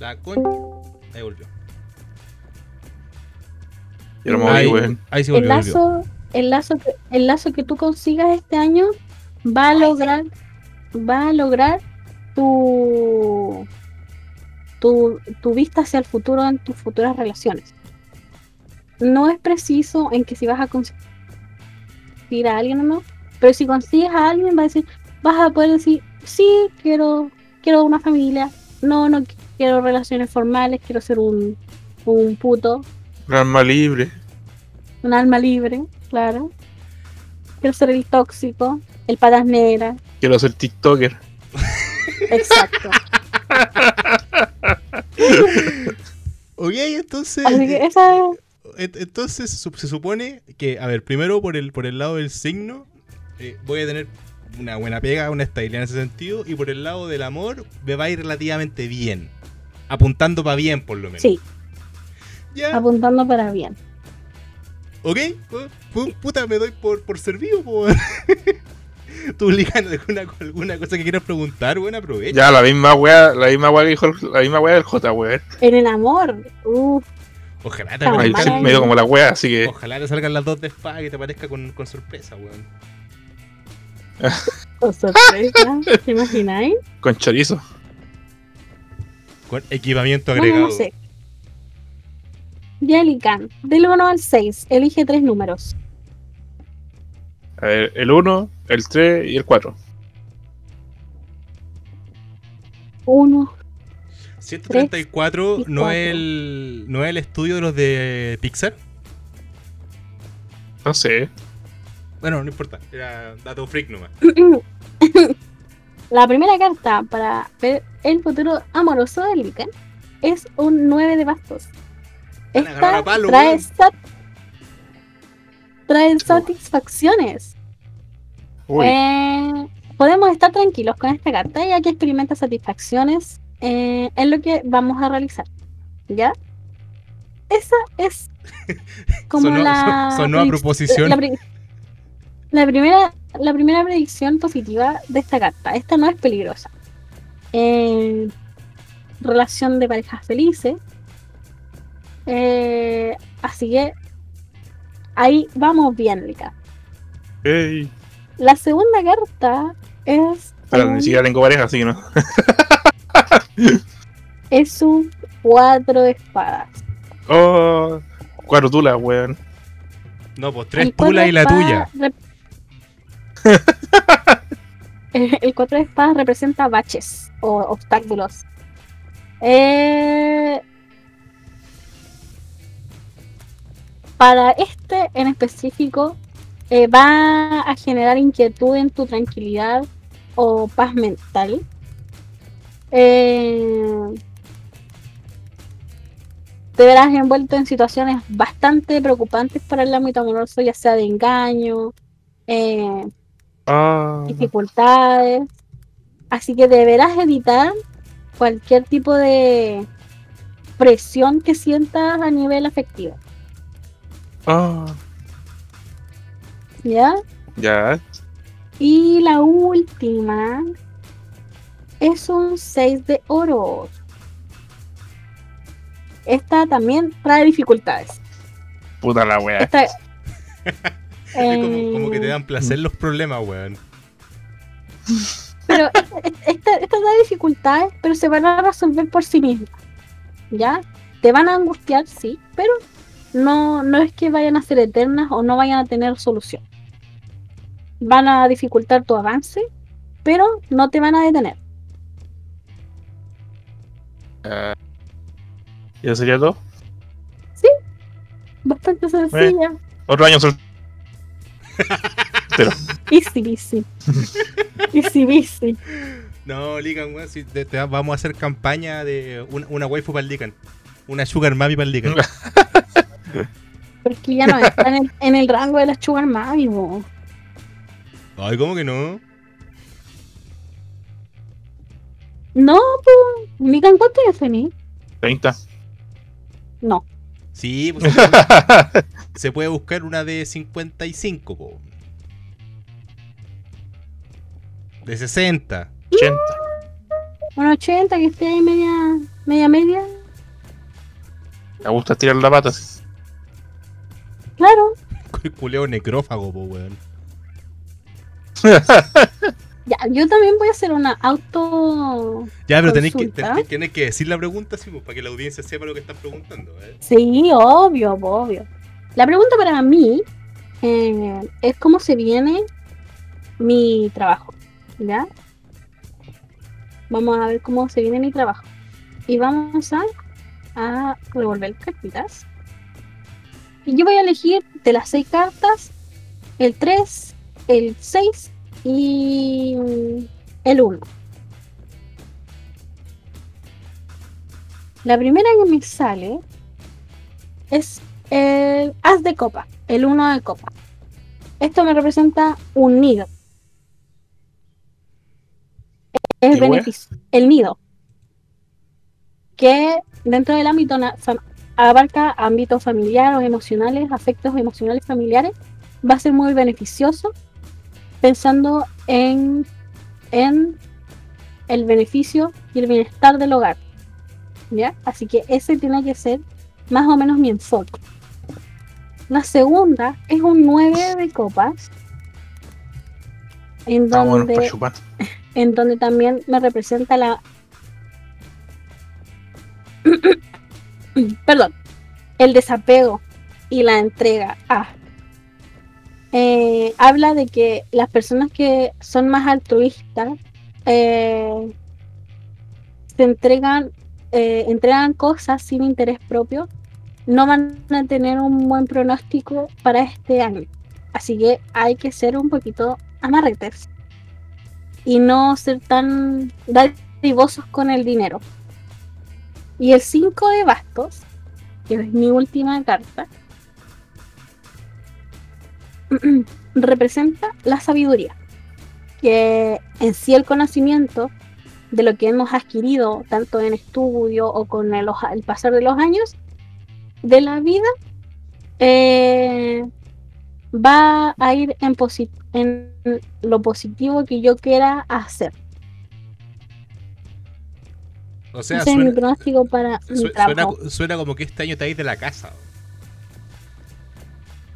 La concha. Ahí volvió. Y lo moví, Ahí, weón. ahí sí el volvió. lazo, el lazo, que, el lazo que tú consigas este año va a lograr, va a lograr tu, tu, tu vista hacia el futuro en tus futuras relaciones. No es preciso en que si vas a conseguir a alguien o no, pero si consigues a alguien va a decir, vas a poder decir, sí, quiero, quiero una familia, no, no quiero relaciones formales, quiero ser un, un puto, Un alma libre. un alma libre, claro. Quiero ser el tóxico, el patas negras, Quiero ser TikToker. exacto. Ok, entonces. Así que esa es Et- Entonces se supone que, a ver, primero por el, por el lado del signo, eh, voy a tener una buena pega, una estabilidad en ese sentido, y por el lado del amor me va a ir relativamente bien. Apuntando para bien, por lo menos. Sí, Ya, apuntando para bien. ok, pu- pu- puta, me doy por, por servido, po. Tú, Ligan, alguna, alguna cosa que quieras preguntar, bueno, aprovecha. Ya, la misma wea, la misma wea que dijo el- la misma wea del J, weón. En el amor, uff, Ojalá te, aparezca- mal. me dio como la wea, así que. ojalá te salgan las dos de espada y te parezca con, con sorpresa, weón. oh, sorpresa, ¿te imagináis? Con chorizo. Con equipamiento Bueno, agregado. no sé. Yelican, del 1 al 6, elige tres números. A ver, el 1, el 3 y el 4. 1, 134 Tres y no cuatro. es el no es el estudio de los de Pixar. No sé. Bueno, no importa, era dato freak nomás. La primera carta para ver el futuro amoroso de Lican es un 9 de bastos. Esta palo, trae, sat- trae satisfacciones. Eh, podemos estar tranquilos con esta carta ya que experimenta satisfacciones eh, en lo que vamos a realizar. ¿Ya? Esa es como Sonó- la, sonó a proposición. La, la primera, la primera predicción positiva de esta carta. Esta no es peligrosa. Eh, relación de parejas felices. Eh, así que ahí vamos bien, Lica. ey. La segunda carta es Pero un, ni siquiera tengo pareja, así que no. es un cuatro de espadas. Oh, cuatro tulas, weón. No, pues tres tulas y la tuya. El cuatro de espadas representa baches o obstáculos. Eh, Para este en específico, eh, va a generar inquietud en tu tranquilidad o paz mental. Eh, te verás envuelto en situaciones bastante preocupantes para el ámbito amoroso, ya sea de engaño, eh, Ah, dificultades. Así que deberás evitar cualquier tipo de presión que sientas a nivel afectivo. ah, ¿Ya? ya. Y la última es un 6 de oro. Esta también trae dificultades. Puta la wea. Esta, Es como, como que te dan placer los problemas, weón. Pero esta, esta da dificultades, pero se van a resolver por sí mismas. ¿Ya? Te van a angustiar, sí, pero no, no es que vayan a ser eternas o no vayan a tener solución. Van a dificultar tu avance, pero no te van a detener. ¿Ya sería todo? Bastante sencilla. Otro año sol- Easy, easy. Easy, easy. No, Ligan, weón, si te- te- vamos a hacer campaña de una, una waifu para el Ligan. Una sugar mami para el Ligan. Pero es que ya no está en el, en el rango de las Sugar Mami, bo. Ay, ¿cómo que no? No, pues, Mican, ¿cuánto ya tenés? 30. No. Sí, pues se puede, buscar una de 55, po. De 60. 80. Un 80 que esté ahí media, media, media. Me gusta tirar la pata. sí. Claro. El culeo necrófago, po, weón. Ya, yo también voy a hacer una auto. Ya, pero tenéis que, Consulta. ten- tenés que decir la pregunta, sí, pues, para que la audiencia sepa lo que estás preguntando. ¿eh? Sí, obvio, obvio. La pregunta para mí eh, es cómo se viene mi trabajo, ¿ya? Vamos a ver cómo se viene mi trabajo. Y vamos a, a revolver cartitas. Y yo voy a elegir de las seis cartas el 3, el 6 y el 1. La primera que me sale es el as de copa, el 1 de copa. Esto me representa un nido. Es ¿Qué wea? beneficio. El nido. Que dentro del ámbito abarca ámbitos familiares, emocionales, afectos emocionales familiares, va a ser muy beneficioso pensando en, en el beneficio y el bienestar del hogar. ¿Ya? Así que ese tiene que ser más o menos mi enfoque. La segunda es un 9 de copas, en donde, chupar. en donde también me representa la... Perdón, el desapego y la entrega. Ah. Eh, habla de que las personas que son más altruistas eh, se entregan, eh, entregan cosas sin interés propio no van a tener un buen pronóstico para este año. Así que hay que ser un poquito amarretes y no ser tan dadivosos con el dinero. Y el 5 de bastos, que es mi última carta, representa la sabiduría, que en sí el conocimiento de lo que hemos adquirido tanto en estudio o con el, el pasar de los años de la vida eh, va a ir en, lo positivo que yo quiera hacer. O sea, Ese es mi suena, pronóstico para mi su- suena, trabajo. suena como que este año te de la casa.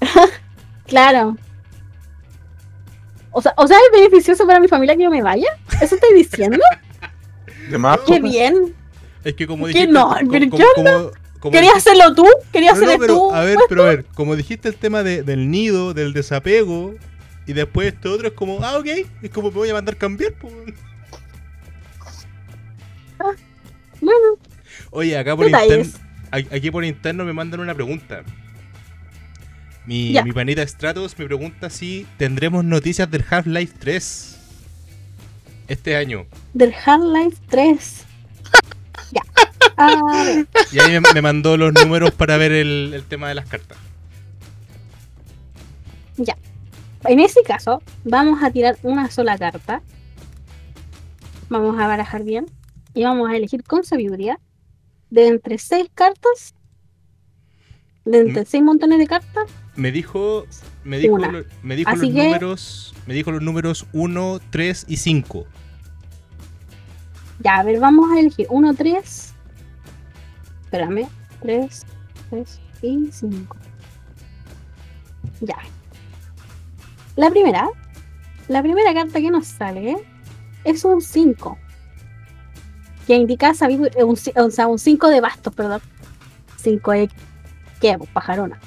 Claro. O sea, o sea, es beneficioso para mi familia que yo me vaya. ¿Eso estoy diciendo? De más, ¡Qué bien! Es que como ¿Qué dijiste. no? como- ¿Pero como- qué como- como ¿Querías hacerlo tú? ¿Querías No, no, pero, tú? a ver, pero a ver, como dijiste el tema de- del nido, del desapego, y después este otro es como, ah, ok, es como me voy a mandar cambiar, pues. Bueno, Oye, acá por interno, aquí por interno me mandan una pregunta. Mi, mi panita Stratos me pregunta si tendremos noticias del Half-Life 3 este año. del Half-Life 3. Ya. A ver, Y ahí me, me mandó los números para ver el, el tema de las cartas. en ese caso, vamos a tirar una sola carta. Vamos a barajar bien. Y vamos a elegir con sabiduría. De entre seis cartas. De entre Mm. seis montones de cartas. Me dijo, me dijo, lo- me dijo Así los que- números, me dijo los números 1, 3 y 5. Ya, a ver, vamos a elegir 1, 3. Espérame. 3, 3 y 5. Ya. La primera. La primera carta que nos sale es un 5. Que indica sabiduría. Un, ci- o sea, un 5 de bastos, perdón. 5 de. ¿Qué? Pajarona.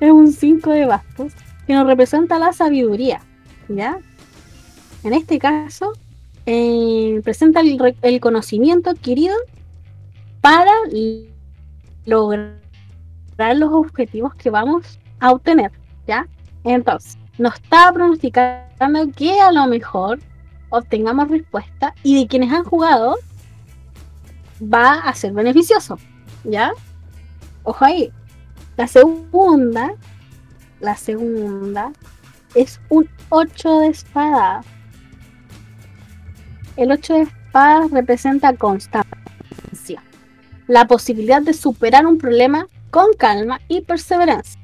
Es un 5 de bastos que nos representa la sabiduría. ¿Ya? En este caso, eh, presenta el, conocimiento adquirido para lograr los objetivos que vamos a obtener, ¿ya? Entonces, nos está pronosticando que a lo mejor obtengamos respuesta y de quienes han jugado va a ser beneficioso, ¿ya? Ojo ahí. La segunda, la segunda es un 8 de espada. El 8 de espadas representa constancia, la posibilidad de superar un problema con calma y perseverancia.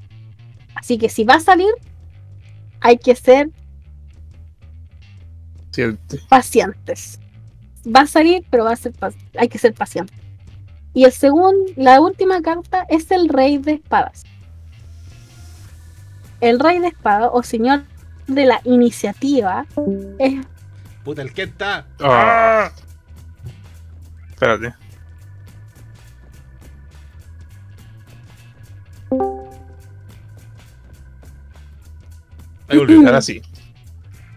Así que si va a salir, hay que ser pacientes. Va a salir, pero va a ser hay que ser paciente. Y el segundo, la última carta es el Rey de Espadas. El Rey de Espadas, o Señor de la Iniciativa, es Puta, el que está. Ah. Espérate. Ahí volvió. Ahora sí.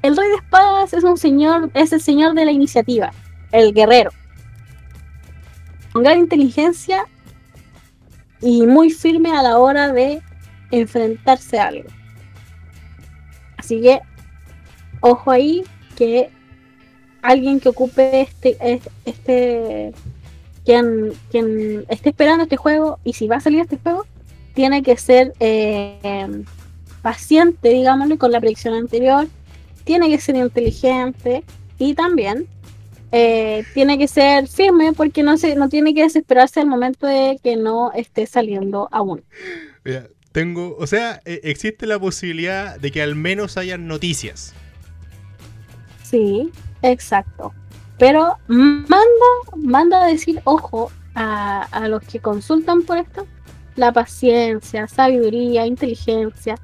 El rey de espadas es un señor, es el señor de la iniciativa, el guerrero. Con gran inteligencia y muy firme a la hora de enfrentarse a algo. Así que, ojo ahí que alguien que ocupe este, es- este, quien, quien esté esperando este juego y si va a salir este juego, tiene que ser eh, paciente, digámoslo, con la predicción anterior tiene que ser inteligente y también eh, tiene que ser firme porque no se no tiene que desesperarse al momento de que no esté saliendo aún. Mira, tengo. O sea, eh, existe la posibilidad de que al menos hayan noticias. Sí, exacto. Pero manda, manda a decir, ojo, a, a los que consultan por esto, la paciencia, sabiduría, inteligencia.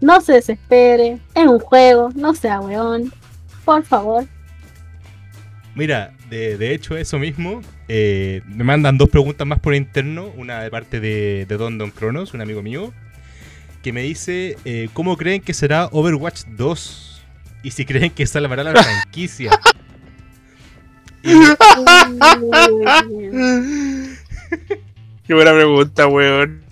No se desespere, es un juego, no sea weón, por favor. Mira, de, de hecho, eso mismo. eh, me mandan dos preguntas más por interno. Una de parte de, de Don Don Cronos, un amigo mío. Que me dice: eh, ¿Cómo creen que será Overwatch 2? Y si creen que salvará la franquicia. Qué buena pregunta, weón.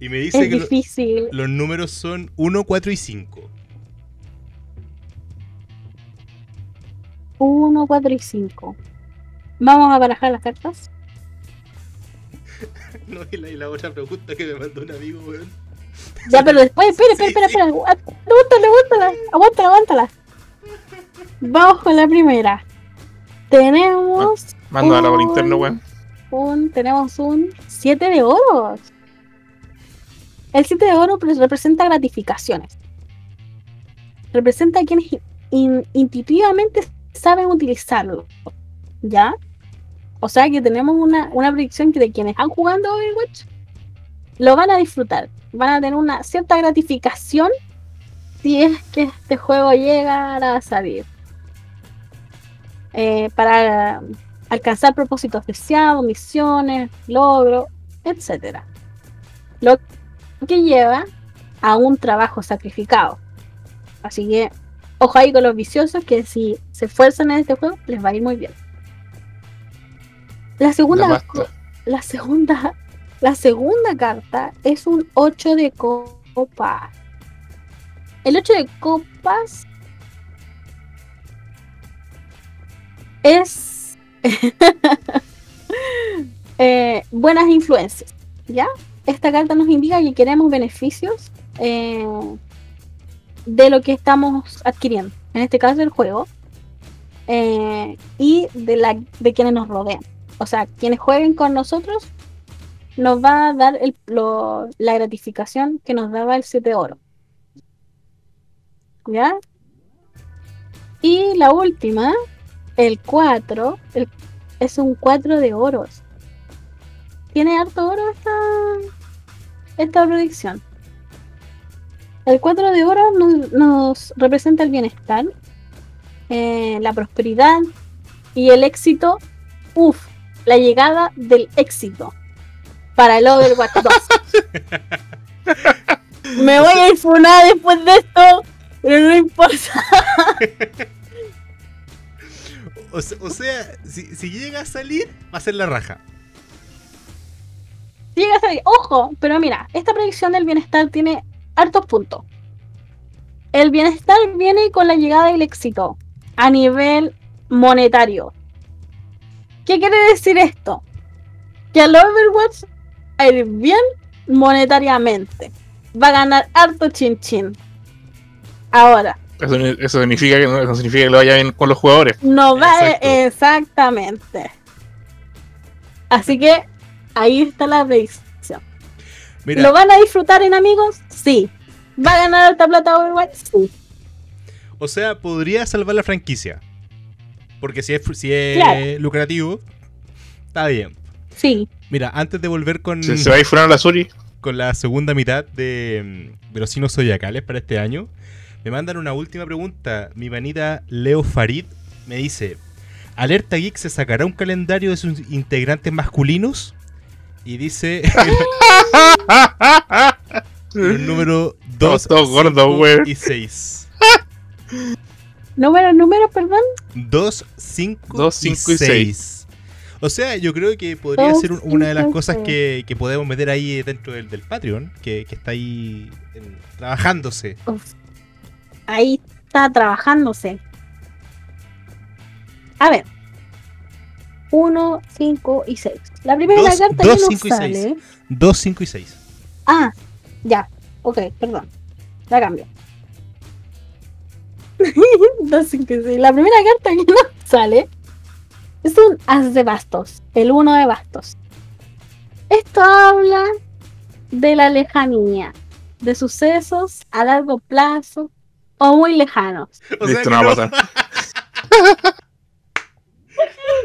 y me dice es que lo- difícil. los números son 1, 4 y 5. 1, 4 y 5. Vamos a barajar las cartas. No, y la, y la otra pregunta que me mandó un amigo, weón. Ya, pero después, espera, espera, espera, espera. Aguántala, aguántala, aguántala, aguántala. Vamos con la primera. Tenemos Mándala por un- interno, weón. un, tenemos un 7 de oros. El 7 de oro pues, representa gratificaciones. Representa a quienes in- intuitivamente saben utilizarlo. ¿Ya? O sea que tenemos una, una predicción que de quienes están jugando Overwatch lo van a disfrutar. Van a tener una cierta gratificación si es que este juego llegara a salir. Eh, para alcanzar propósitos deseados, misiones, logros, etc. Lo que lleva a un trabajo sacrificado. Así que, ojo ahí con los viciosos que si se esfuerzan en este juego, les va a ir muy bien. La segunda, La segunda, la segunda carta es un 8 de copas. El 8 de copas es eh, buenas influencias, ¿ya? Esta carta nos indica que queremos beneficios eh, de lo que estamos adquiriendo, en este caso el juego, eh, y de, la, de quienes nos rodean. O sea, quienes jueguen con nosotros nos va a dar el- lo- la gratificación que nos daba el 7 de oro. ¿Ya? Y la última, el 4, el- es un 4 de oros. Tiene harto oro esta, esta predicción. El 4 de oro nos, nos representa el bienestar, eh, la prosperidad y el éxito. Uf, la llegada del éxito para el Overwatch 2. Me voy a ir funada después de esto, pero no importa. O, se- o sea, si, si llega a salir, va a ser la raja. Llega a salir. Ojo, pero mira, esta predicción del bienestar tiene hartos puntos. El bienestar viene con la llegada del éxito a nivel monetario. ¿Qué quiere decir esto? Que el Overwatch va a ir bien monetariamente. Va a ganar harto chin chin. Ahora, Eso, eso significa que no, eso significa que le vaya bien con los jugadores. No va Exacto. exactamente. Así que ahí está la predicción. Mira, ¿Lo van a disfrutar en amigos? Sí. ¿Va a ganar alta plata Overwatch? Sí. o sea, podría salvar la franquicia. Porque si es, si es Claro. lucrativo, está bien. Sí. Mira, antes de volver con, Se, se va a ir fuera la Suri. con la segunda mitad de, de los signos zodiacales para este año, me mandan una última pregunta. Mi vanita Leo Farid me dice: ¿Alerta Geek se sacará un calendario de sus integrantes masculinos? Y dice los números 2, Estamos todos gordos, güey. y 6. Número, número, perdón. 2, 5 Dos, y cinco y 6. O sea, yo creo que podría ser un- una de las cosas que, que podemos meter ahí dentro del, del Patreon, que, que está ahí en- trabajándose. Uf. Ahí está trabajándose. A ver. 1, 5 y 6. La primera Dos- carta dos, que nos cinco y seis. sale. 2, 5 y 6. Ah, ya. Ok, perdón. La cambio. 2, 5 y 6. La primera carta que nos sale es un as de bastos. El 1 de bastos. Esto habla de la lejanía. De sucesos a largo plazo o muy lejanos. O sea Listo, no va a no. pasar.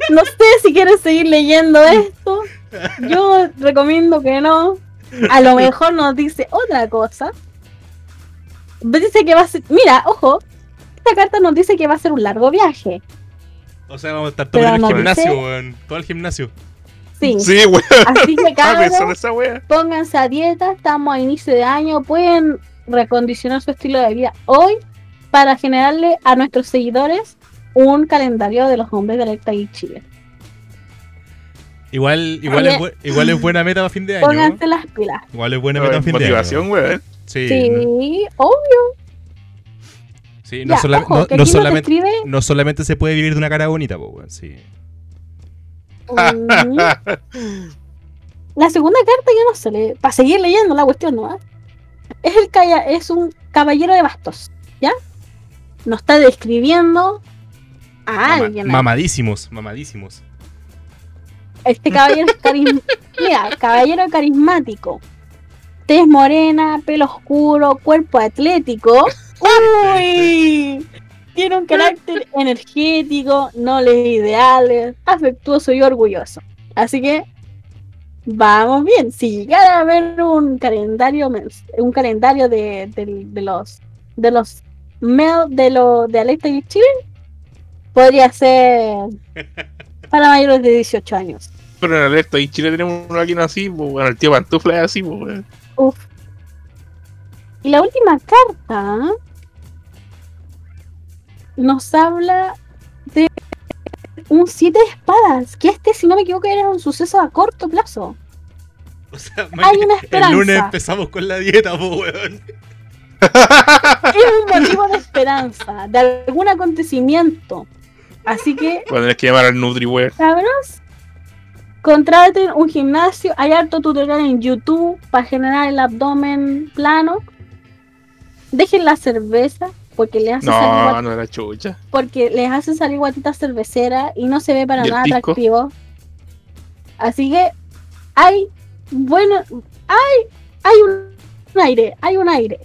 No sé si quieres seguir leyendo esto. Yo recomiendo que no. A lo mejor nos dice otra cosa. Dice que va a ser. Mira, ojo. Esta carta nos dice que va a ser un largo viaje. O sea, vamos a estar todo Pero en el no gimnasio, weón. Todo el gimnasio. Sí. Sí, weón. Así que cabros, pónganse a dieta. Estamos a inicio de año. Pueden recondicionar su estilo de vida hoy para generarle a nuestros seguidores un calendario de los hombres de Alerta Geek Chile. Igual, igual, Oye. es, bu- igual es buena meta para fin de año. Pónganse las pilas. Igual es buena meta para fin de Motivación, año. weón. Sí. Sí, obvio. Sí, no, Ya, sola- ojo, no- que no aquí nos solamente, no solamente se puede vivir de una cara bonita, weón. Sí. La segunda carta ya no se lee. Para seguir leyendo la cuestión, ¿no? Es el calla- es un caballero de bastos, ¿ya? Nos está describiendo a Mama- alguien. mamadísimos, mamadísimos. Este caballero es carism- Mira, caballero carismático. Tez morena, pelo oscuro, cuerpo atlético. ¡Uy! Tiene un carácter energético, no lee ideales, afectuoso y orgulloso. Así que vamos bien. Si llegara a haber un calendario un calendario de, de- de los de los mel de los de Alexa y Chile, podría ser para mayores de 18 años. Pero en alerta y Chile tenemos uno aquí no así, bueno, el tío Pantufla es así, pues. Uf. Y la última carta nos habla de un siete de espadas, que este, si no me equivoco, era un suceso a corto plazo. O sea, Hay una el esperanza. lunes empezamos con la dieta, po, weón. Es un motivo de esperanza, de algún acontecimiento. Así que, Cuando tenés que llamar al Nutri, weón. cabros, contraten un gimnasio. Hay harto tutorial en YouTube para generar el abdomen plano. Dejen la cerveza, porque le hace salir No, guat- no era chucha. porque les hace salir guatitas cervecera y no se ve para ¿Y el nada atractivo. Así que hay bueno, hay hay un, aire, hay un aire,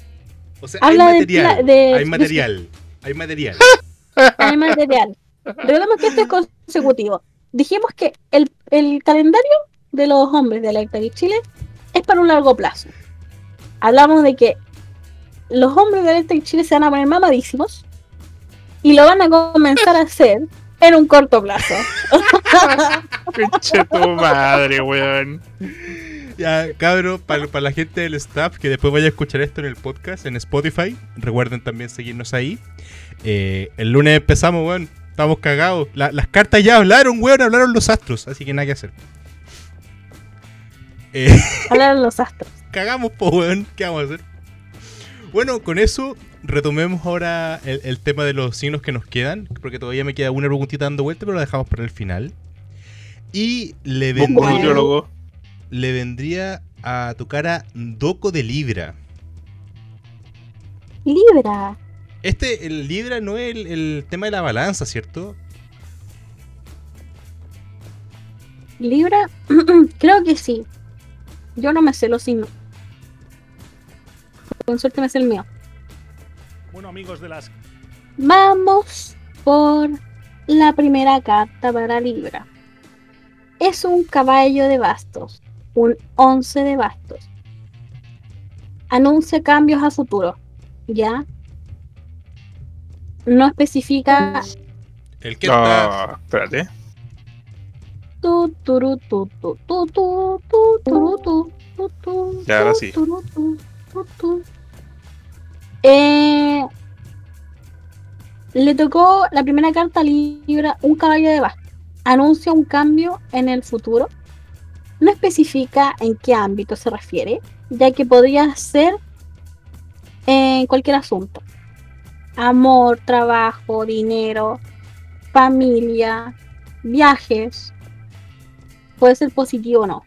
O sea, hay Habla de material. de- hay material. Hay material. hay material. Recordemos que esto es consecutivo. Dijimos que el, el calendario de los hombres de Electra y Chile es para un largo plazo. Hablamos de que los hombres de Electra y Chile se van a poner mamadísimos y lo van a comenzar a hacer en un corto plazo. Pinche tu madre, weón. Ya, cabro, para, la gente del staff que después vaya a escuchar esto en el podcast, en Spotify, recuerden también seguirnos ahí. Eh, el lunes empezamos, weón. Estamos cagados. La- las cartas ya hablaron, weón, hablaron los astros, así que nada que hacer. Eh, Hablar de los astros. cagamos, po, weón. ¿Qué vamos a hacer? Bueno, con eso retomemos ahora el, el tema de los signos que nos quedan, porque todavía me queda una preguntita dando vuelta, pero la dejamos para el final. Y le vendría, le vendría a tocar a Doco de Libra. Libra. Este, el Libra no es el, el tema de la balanza, ¿cierto? Libra, creo que sí. Yo no me sé los signos. Con suerte me el mío. Bueno, amigos de las Vamos por la primera carta para Libra. Es un caballo de bastos, un 11 de bastos. Anuncia cambios a futuro, ¿ya? No especifica El que está. Ah, espérate. tu, turu, tu, tu, tu, tu, tu, turu, tu, tu, tu, Ya, ahora tu, sí. Eh, le tocó la primera carta Libra, un caballo de bastos. Anuncia un cambio en el futuro. No especifica en qué ámbito se refiere, ya que podría ser en cualquier asunto. Amor, trabajo, dinero, familia, viajes. Puede ser positivo o no.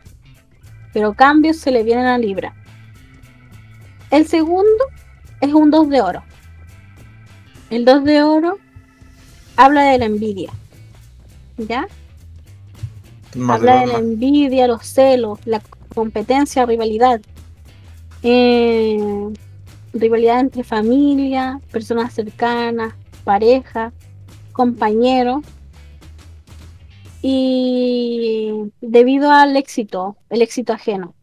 Pero cambios se le vienen a Libra. El segundo es un 2 de oro. El 2 de oro habla de la envidia. ¿Ya? Habla de la envidia, los celos, la competencia, rivalidad. Eh, rivalidad entre familia, personas cercanas, pareja, compañero. Y debido al éxito, el éxito ajeno.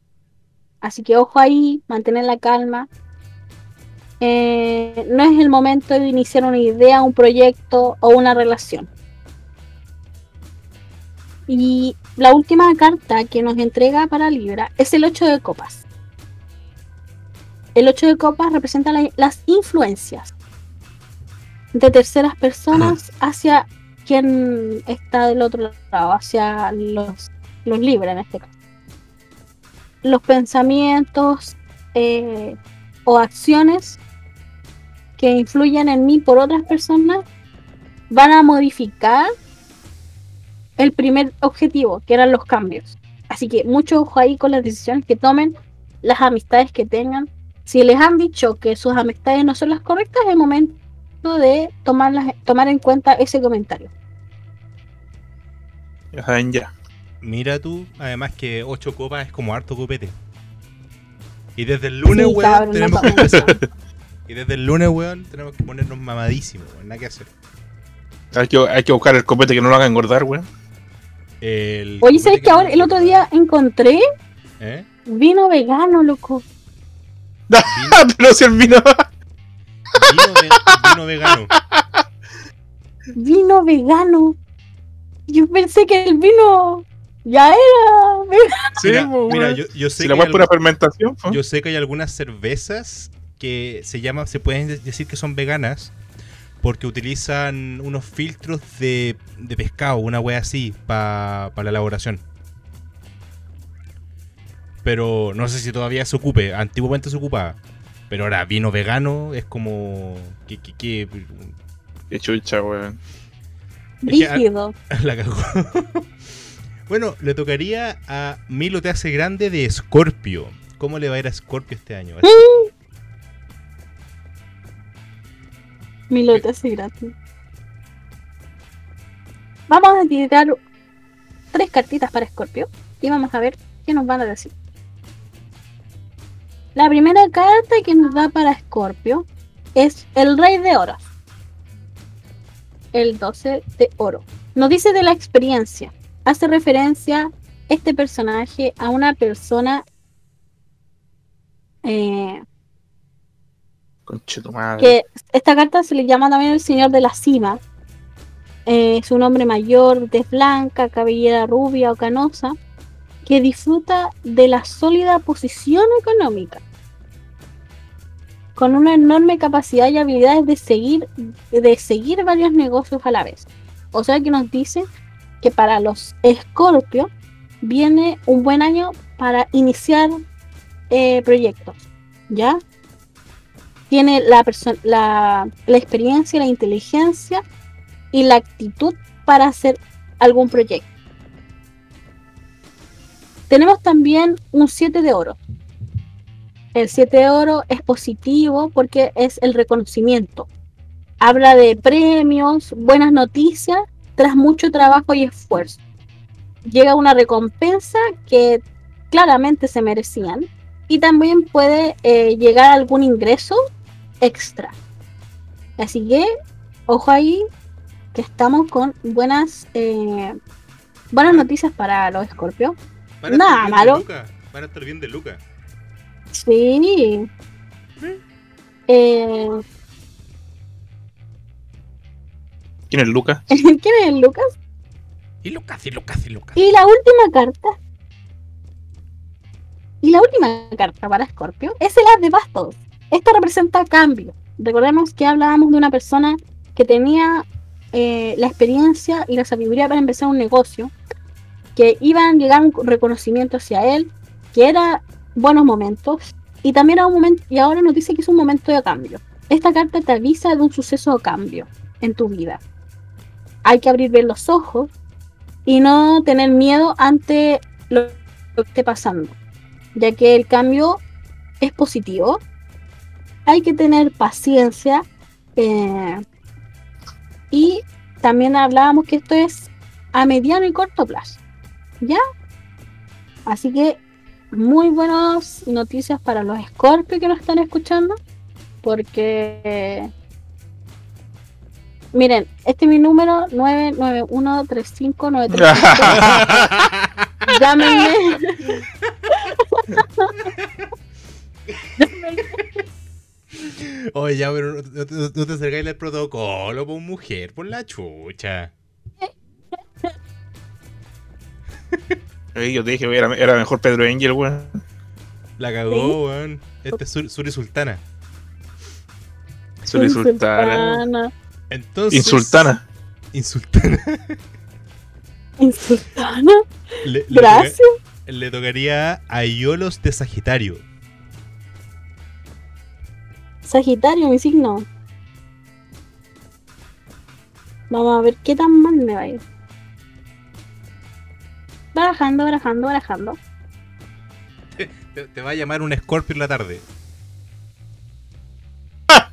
Así que ojo ahí, mantener la calma. Eh, no es el momento de iniciar una idea, un proyecto o una relación. Y la última carta que nos entrega para Libra es el 8 de copas. El 8 de copas representa la- las influencias de terceras personas hacia quien está del otro lado, hacia los, los Libra en este caso. Los pensamientos eh, o acciones que influyen en mí por otras personas van a modificar el primer objetivo, que eran los cambios. Así que mucho ojo ahí con las decisiones que tomen, las amistades que tengan. Si les han dicho que sus amistades no son las correctas, es el momento de tomarlas, tomar en cuenta ese comentario. Ya saben ya. Mira tú, además que 8 copas es como harto copete. Y desde el lunes, Sí, weón, cabrón, no tenemos que empezar. Y desde el lunes, weón, tenemos que ponernos mamadísimos, weón, nada que hacer. Hay que, hay que buscar el copete que no lo haga engordar, weón. El Oye, ¿sabes que no- ahora el otro día encontré ¿Eh? vino vegano, loco? Vino, Pero si el vino. vino ve- vino vegano. Vino vegano. Yo pensé que el vino ya era vegano. Sí, Mira, pues, mira, yo, yo sé Si la que weá hay pura fermentación, pues. yo sé que hay algunas cervezas que se llaman, se pueden de- decir que son veganas porque utilizan unos filtros de, de pescado, una wea así, para la elaboración. Pero no sé si todavía se ocupe, antiguamente se ocupaba. Pero ahora vino vegano es como... que que- que- Qué chucha, weón. Rígido. La cagó. bueno, le tocaría a Milo Te Hace Grande de Scorpio. ¿Cómo le va a ir a Scorpio este año? Mi lote así gratis. Vamos a tirar tres cartitas para Scorpio y vamos a ver qué nos van a decir. La primera carta que nos da para Scorpio es el Rey de Oros. El 12 de oro. Nos dice de la experiencia. Hace referencia este personaje a una persona eh, Que esta carta se le llama también el Señor de la Cima. Eh, es un hombre mayor, tez blanca, cabellera rubia o canosa, que disfruta de la sólida posición económica, con una enorme capacidad y habilidades de seguir, de seguir varios negocios a la vez. O sea que nos dice que para los Escorpio viene un buen año para iniciar eh, proyectos, ¿ya? Tiene la, la, la experiencia, la inteligencia y la actitud para hacer algún proyecto. Tenemos también un 7 de oro. El 7 de oro es positivo porque es el reconocimiento. habla de premios, buenas noticias, tras mucho trabajo y esfuerzo. Llega una recompensa que claramente se merecían y también puede eh, llegar algún ingreso extra. Así que, ojo ahí, que estamos con buenas eh, buenas noticias para los a Nada malo. Van a estar bien de Luca. Sí. Eh, ¿Quién es Lucas? ¿Quién es Lucas? Y Lucas, y Lucas, y Lucas. Y la última carta. Y la última carta para Scorpio es el As de Bastos. Esto representa cambio. Recordemos que hablábamos de una persona que tenía eh, la experiencia y la sabiduría para empezar un negocio, que iban a llegar un reconocimiento hacia él, que era buenos momentos, y también era un momento, y ahora nos dice que es un momento de cambio. Esta carta te avisa de un suceso de cambio en tu vida. Hay que abrir bien los ojos y no tener miedo ante lo que esté pasando, ya que el cambio es positivo. Hay que tener paciencia eh, y también hablábamos que esto es a mediano y corto plazo, ¿ya? Así que muy buenas noticias para los Scorpio que nos están escuchando, porque miren, este es mi número 9913593. Llámenme. Oye, ya, pero no, te acercáis al protocolo, por mujer, por la chucha. Yo te dije, era, era mejor Pedro Angel, weón. La cagó, weón. Este es Sur- Suri Sultana. Suri Sultana. Insultana. Entonces. Insultana. Insultana. Insultana. Le, le Gracias. toca- le tocaría a Iolos de Sagitario. Sagitario, mi signo. Vamos a ver qué tan mal me va a ir. Barajando, barajando, barajando. Te, te va a llamar un Scorpio en la tarde.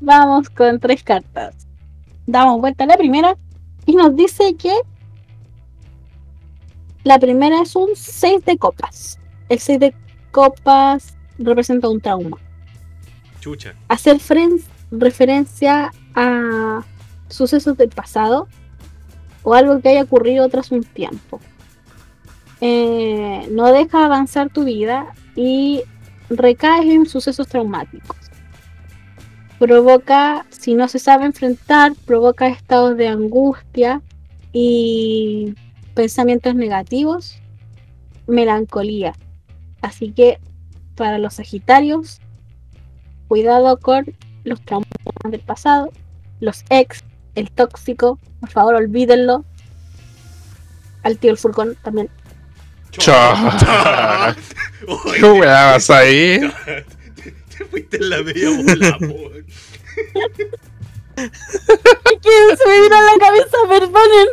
Vamos con tres cartas. Damos vuelta a la primera y nos dice que la primera es un 6 de copas. El 6 de copas representa un trauma. Chucha. Hacer referencia a sucesos del pasado o algo que haya ocurrido tras un tiempo. Eh, no deja avanzar tu vida y recaes en sucesos traumáticos. Provoca, si no se sabe enfrentar, provoca estados de angustia y pensamientos negativos, melancolía. Así que para los Sagitarios, cuidado con los traumas del pasado, los ex, el tóxico, por favor olvídenlo. Al tío el furgón también. Chao. ¿Qué weá vas ahí? te, te fuiste en la media bola, se me vino a la cabeza, perdonen.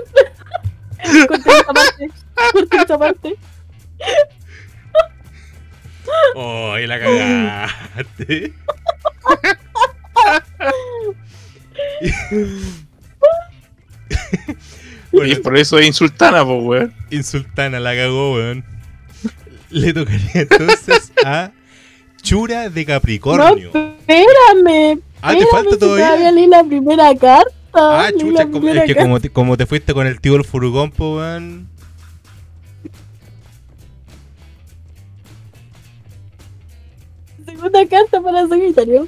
Corten esta parte. Corten esta parte. Oye, la cagaste. Y bueno, por eso es insultana, pues, weón. Insultana la cagó, weón. Le tocaría entonces a Chura de No, Capricornio. espérame. ah, te falta si todavía. leí la primera carta. Ah, chucha, la como- primera es que carta. como te, como te fuiste con el tío del furgón, po, weón. Segunda carta para Sagitario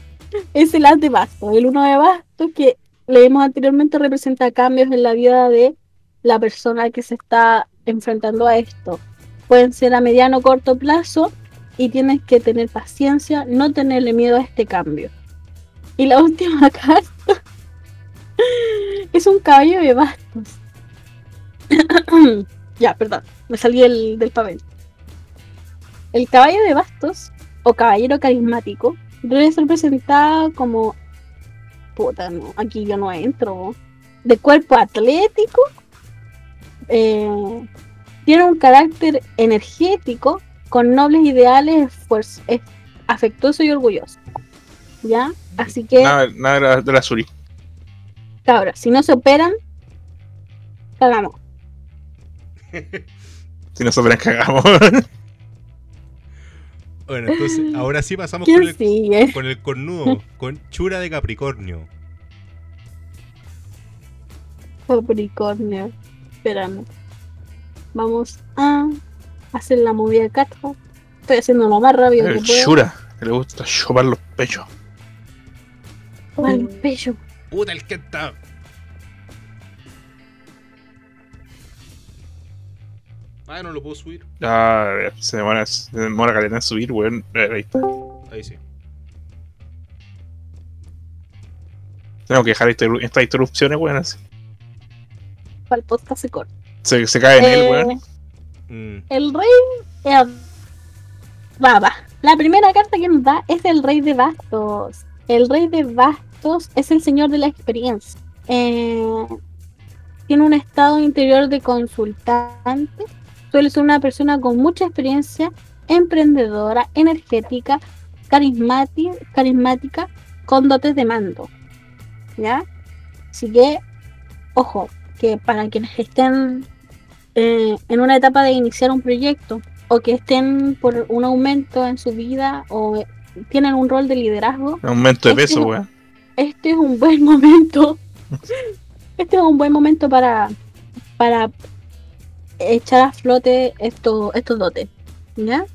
es el as de bastos. El uno de bastos que leímos anteriormente representa cambios en la vida de la persona que se está enfrentando a esto. Pueden ser a mediano o corto plazo y tienes que tener paciencia, no tenerle miedo a este cambio. Y la última carta es un caballo de bastos. ya, perdón, me salí el, del papel. El caballo de bastos o caballero carismático debe ser presentado como puta no aquí yo no entro de cuerpo atlético eh, tiene un carácter energético con nobles ideales esfuerzo, es afectuoso y orgulloso ya Así que, Nada, nada de la, Suri. cabros, si no se operan, cagamos. Si no sobran cagamos. Bueno, entonces, ahora sí pasamos con ¿Quién el, sigue? con el cornudo, con Chura de Capricornio. Capricornio. Espérame. Vamos a hacer la movida de. Estoy haciendo lo más rápido que puedo. Shura, que le gusta chupar los pechos. Al pecho. Puta el que está. Ah, no lo puedo subir. Ah, a ver, se demora, se demora caleta en subir, weón. Eh, Ahí está. Ahí sí. Tengo que dejar esta- estas interrupciones, weón. así. Para el podcast se corta. Se, se cae en él, Eh, weón. Mm, El rey eh, Baba. La primera carta que nos da es el rey de bastos. El rey de bastos es el señor de la experiencia. Eh, tiene un estado interior de consultante. Suele ser una persona con mucha experiencia, emprendedora, energética, carismática, carismática con dotes de mando. ¿Ya? Así que, ojo, que para quienes estén eh, en una etapa de iniciar un proyecto o que estén por un aumento en su vida o tienen un rol de liderazgo, Aumento de este peso, no- weón. este es un buen momento. Este es un buen momento para, para echar a flote estos, estos dotes. ¿Ya?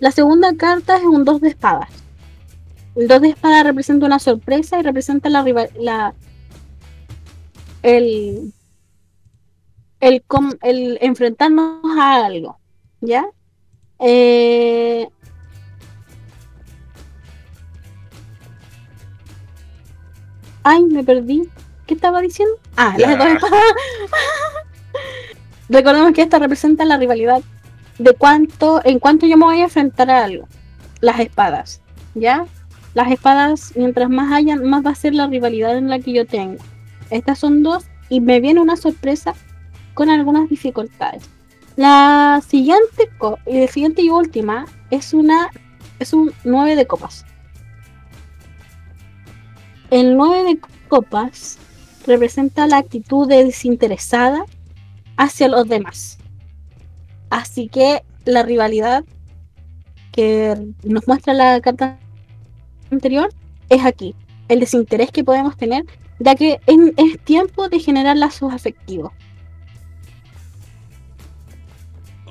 La segunda carta es un 2 de espadas. El 2 de espadas representa una sorpresa y representa la rival, la el, el, com- el enfrentarnos a algo. ¿Ya? Eh, Ay, me perdí. ¿Qué estaba diciendo? Ah, Ya. las dos espadas. Recordemos que esta representa la rivalidad de cuánto, en cuánto yo me voy a enfrentar a algo. Las espadas, ¿ya? Las espadas, mientras más hayan, más va a ser la rivalidad en la que yo tengo. Estas son dos y me viene una sorpresa con algunas dificultades. La siguiente, y la siguiente y última es una es un 9 de copas. El 9 de copas representa la actitud de desinteresada hacia los demás. Así que la rivalidad que nos muestra la carta anterior es aquí. El desinterés que podemos tener, ya que es, es tiempo de generar lazos afectivos.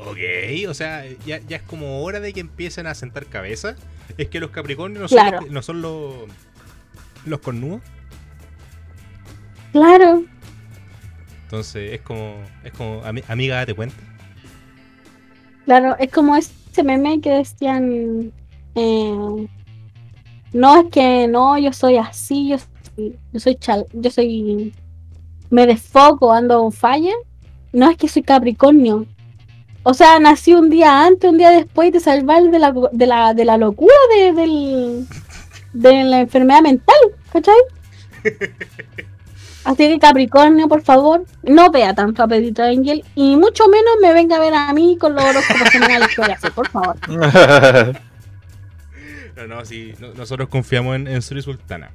ok, o sea, ya, ya es como hora de que empiecen a sentar cabeza. Es que los Capricornios no son, los, no son los, los cornudos. Claro, Entonces es como, es como, ami- amiga, date cuenta. claro, es como ese meme que decían, eh, no es que no, yo soy así, yo soy, yo soy, chal- yo soy, me desfoco, ando un falla. No es que soy Capricornio. O sea, nací un día antes, un día después de salvar de la, de la, de la locura de, del, de la enfermedad mental, ¿cachai? Así que Capricornio, por favor, no vea tanto a Pedrito Angel y mucho menos me venga a ver a mí con los horóscopos semanales que voy a hacer, por favor. No, no, sí, no- nosotros confiamos en, en Suri Sultana.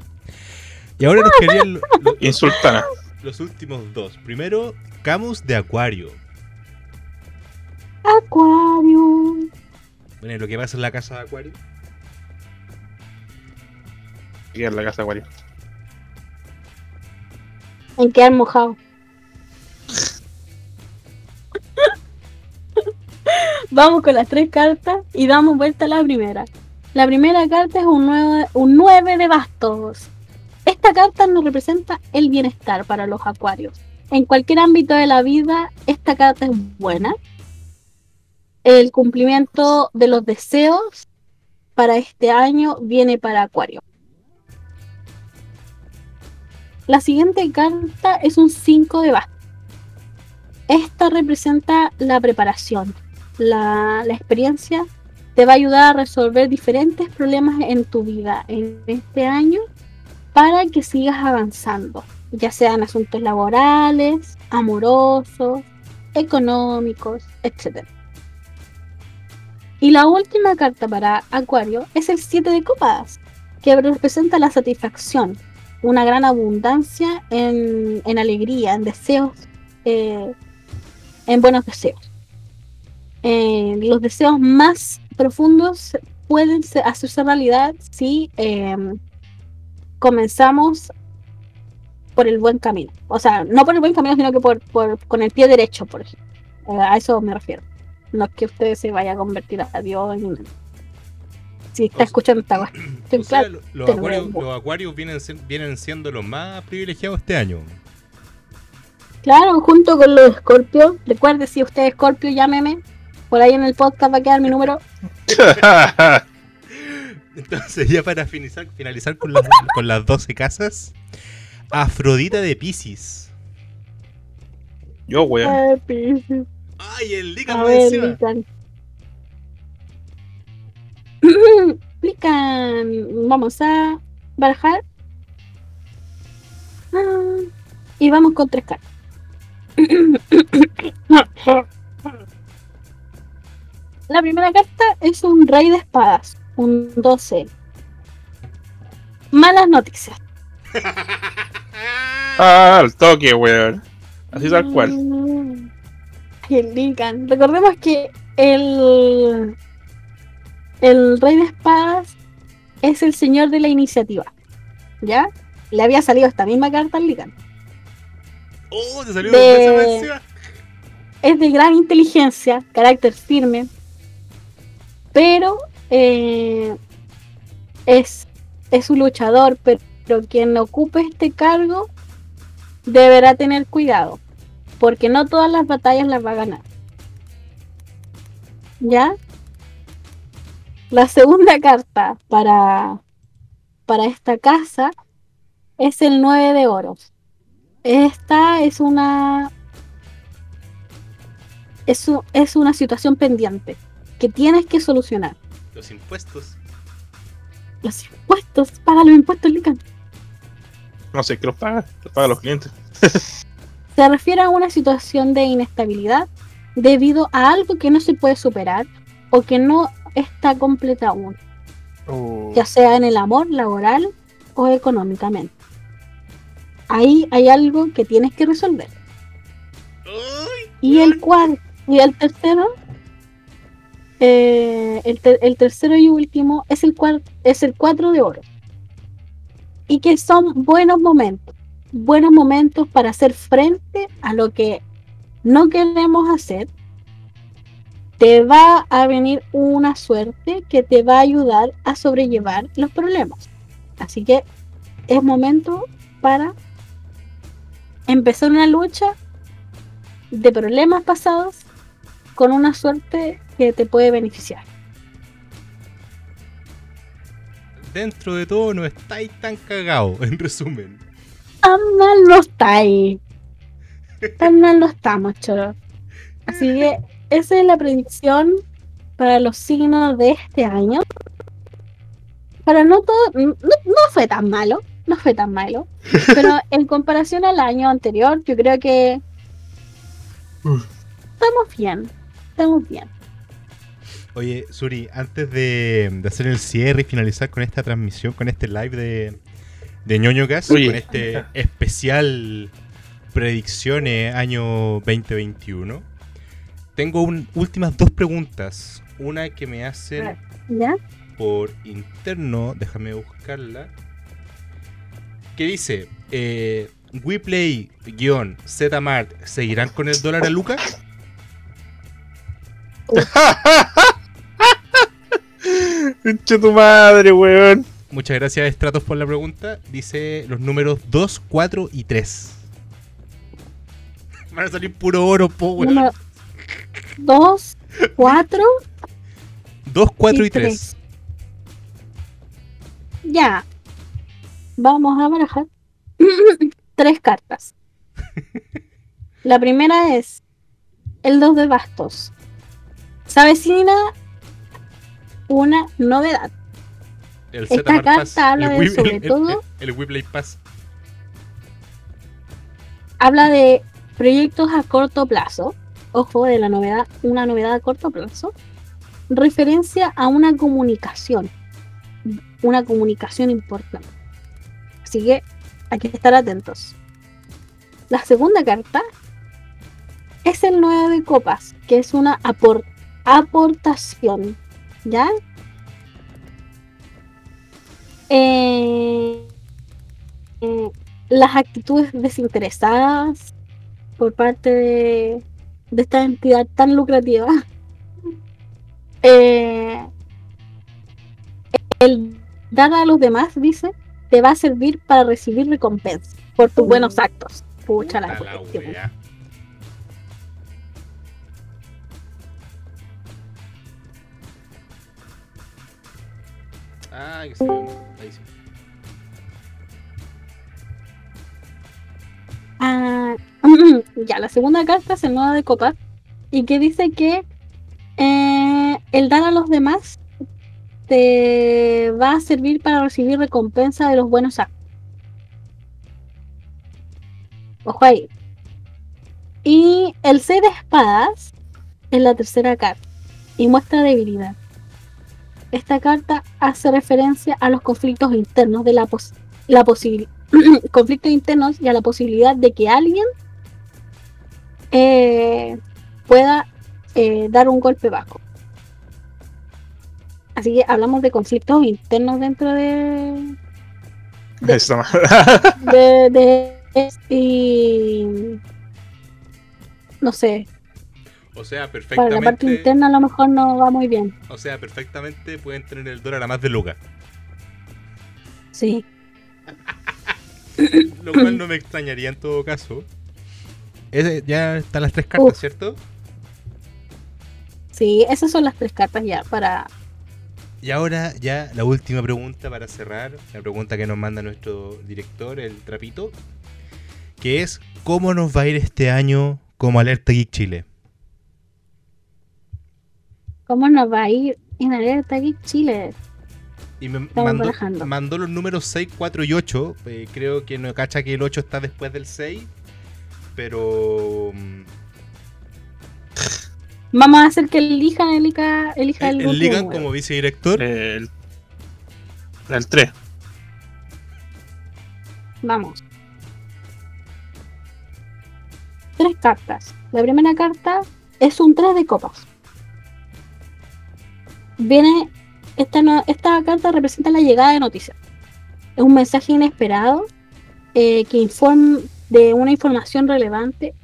Y ahora nos querían lo- lo- Insultana. los últimos dos. Primero, Camus de Acuario. Acuario. Bueno, lo que pasa en la casa de Acuario. Aquí en la casa, Wario. En quedar mojado. Vamos con las tres cartas y damos vuelta a la primera. La primera carta es un 9, un 9 de bastos. Esta carta nos representa el bienestar para los acuarios. En cualquier ámbito de la vida, esta carta es buena. El cumplimiento de los deseos para este año viene para Acuario. La siguiente carta es un 5 de bastos. Esta representa la preparación. La, la experiencia te va a ayudar a resolver diferentes problemas en tu vida en este año para que sigas avanzando, ya sean asuntos laborales, amorosos, económicos, etc. Y la última carta para Acuario es el 7 de copas. que representa la satisfacción, una gran abundancia en, en alegría, en deseos, eh, en buenos deseos. Eh, los deseos más profundos pueden se- hacerse realidad si eh, comenzamos por el buen camino. O sea, no por el buen camino, sino que por, con el pie derecho, por ejemplo. A eso me refiero. No es que usted se vaya a convertir a Dios en... Si está O sea- escuchando esta cuestión, O sea, claro. lo- los, acuarios, los acuarios vienen, vienen siendo los más privilegiados este año. Claro, junto con los escorpios. Recuerde, si usted es escorpio, llámeme. Por ahí en el podcast va a quedar mi número. Entonces, ya para finalizar, finalizar con, las, con las 12 casas, Afrodita de Pisces. Yo, weón. Ay, Piscis. ¡Ay, el encima! Lican. Lican. Vamos a barajar. Ah, Y vamos con tres cartas. La primera carta es un rey de espadas, un 12. Malas noticias. Ah, al toque, weón. Así tal cual. Mm. El Lican. Recordemos que el, el rey de espadas es el señor de la iniciativa. ¿Ya? Le había salido esta misma carta al Lican. ¡Oh, te salió De-! Es de gran inteligencia, carácter firme, pero eh, es, es un luchador, pero, pero quien ocupe este cargo deberá tener cuidado, porque no todas las batallas las va a ganar. ¿Ya? La segunda carta para, para esta casa es el 9 de oros. Esta es una es, es una situación pendiente que tienes que solucionar. Los impuestos. Los impuestos, paga los impuestos, Lican. No sé, que los pagan. Los pagan los clientes. Se refiere a una situación de inestabilidad debido a algo que no se puede superar o que no está completa aún, ya sea en el amor, laboral o económicamente. Ahí hay algo que tienes que resolver. Y el cual, y el tercero, eh, el, ter- el tercero y último es el es el cuatro de oro. Y que son buenos momentos, buenos momentos para hacer frente a lo que no queremos hacer. Te va a venir una suerte que te va a ayudar a sobrellevar los problemas. Así que es momento para empezar una lucha de problemas pasados con una suerte que te puede beneficiar. Dentro de todo no estáis tan cagados, en resumen. Tan mal no está ahí. Tan mal no estamos, choro. Así que esa es la predicción para los signos de este año. Para no todo, no, no fue tan malo, no fue tan malo. Pero en comparación al año anterior, yo creo que estamos bien, estamos bien. Oye, Suri, antes de, de hacer el cierre y finalizar con esta transmisión, con este live de, de ñoño Gas, Oye. con este especial predicciones año 2021, tengo un- últimas dos preguntas. Una que me hacen ¿Ya? por interno, déjame buscarla. Que dice, eh, WePlay-Zmart, ¿seguirán con el dólar a Luca? Pinche tu madre, weón. Muchas gracias, Stratos, por la pregunta. Dice los números 2, 4 y 3. Van a salir puro oro, po, weón. Número 2, 4, 2, 4 y y 3. tres. ya. Vamos a barajar tres cartas. La primera es el 2 de bastos. Se avecina una novedad. El Esta carta Pass, habla el de, sobre el- todo- El, el Pass. Habla de proyectos a corto plazo. Ojo, de la novedad, una novedad a corto plazo. Referencia a una comunicación. una comunicación importante. Así que hay que estar atentos. La segunda carta es el 9 de copas, que es una apor- aportación. ¿Ya? Eh, eh, las actitudes desinteresadas por parte de, de esta entidad tan lucrativa. Eh, el dar a los demás, dice, te va a servir para recibir recompensa por tus buenos actos. Pucha la la. Ah, que se Ah, ya, la segunda carta es el nuevo de copas y que dice que eh, el dar a los demás te va a servir para recibir recompensa de los buenos actos. Ojo ahí. Y el 6 de espadas es la tercera carta y muestra debilidad. Esta carta hace referencia a los conflictos internos de la, pos- la posibilidad conflictos internos y a la posibilidad de que alguien eh, pueda eh, dar un golpe bajo. Así que hablamos de conflictos internos dentro de, De- de, de- y no sé, O sea, para la parte perfectamente. interna a lo mejor no va muy bien. O sea, perfectamente pueden tener el dólar a más de Lucas. Sí, Lo cual no me extrañaría en todo caso. Ese- ya están las tres cartas, Uf. ¿cierto? sí, esas son las tres cartas ya para Y ahora ya la última pregunta para cerrar, la pregunta que nos manda nuestro director, el Trapito, que es ¿cómo nos va a ir este año como Alerta Geek Chile? cómo nos va a ir en Alerta aquí Chile. Y me mandó, mandó los números 6, 4 y 8. eh, creo que no cacha que el 8 está después del 6. Pero mm, Vamos a hacer que elijan, elija, elija el, el, el Ligan último como vicedirector. el, el 3. Vamos. Tres cartas. La primera carta es un 3 de copas. Viene. Esta, carta representa la llegada de noticias. Es un mensaje inesperado eh, que informa de una información relevante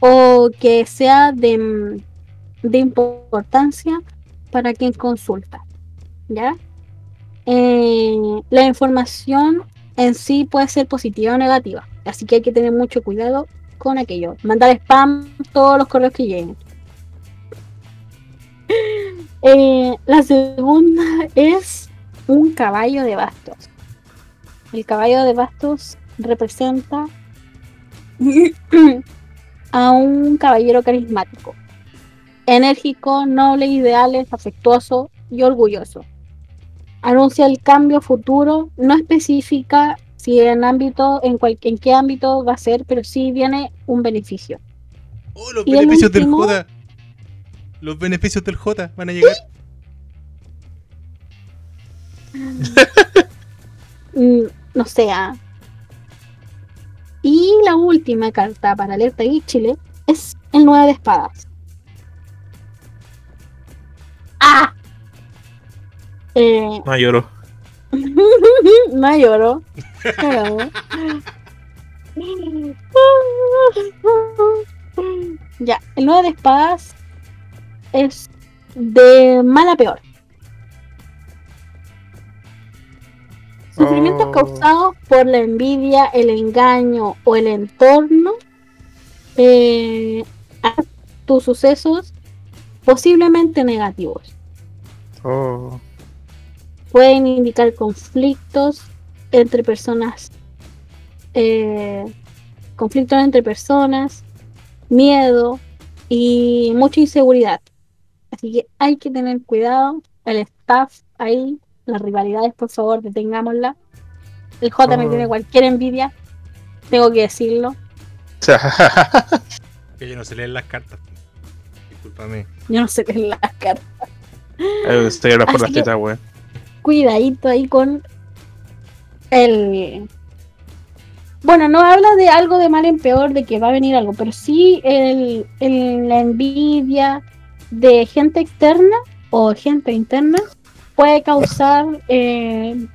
o que sea de, de importancia para quien consulta. ¿Ya? Eh, la información en sí puede ser positiva o negativa. Así que hay que tener mucho cuidado con aquello. Mandar spam todos los correos que lleguen. Eh, la segunda es un caballo de bastos. El caballo de bastos representa a un caballero carismático, enérgico, noble, ideales, afectuoso y orgulloso anuncia el cambio futuro, no especifica si en ámbito, en, cual, en qué ámbito va a ser, pero sí viene un beneficio. ¡Oh, los y beneficios del último- J! Los beneficios del J van a llegar. Mm, no sé. ah. Y la última carta para Alerta Geek Chile es el 9 de espadas. ¡Ah! Eh, No lloro. no lloro. Ya, el 9 de espadas es de mal a peor. Sufrimientos Oh. causados por la envidia, el engaño o el entorno eh, a tus sucesos posiblemente negativos. Oh. pueden indicar conflictos entre personas, eh, conflictos entre personas, miedo y mucha inseguridad. Así que hay que tener cuidado. El staff ahí, las rivalidades, por favor, detengámosla. El J me Oh. tiene cualquier envidia, tengo que decirlo. Que yo no se leen las cartas. Discúlpame. Yo no sé qué es la carta. Estoy ahora por las tetas, weón. cuidadito ahí con el... Bueno, no habla de algo de mal en peor, de que va a venir algo, pero sí el, el- la envidia de gente externa o gente interna puede causar eh,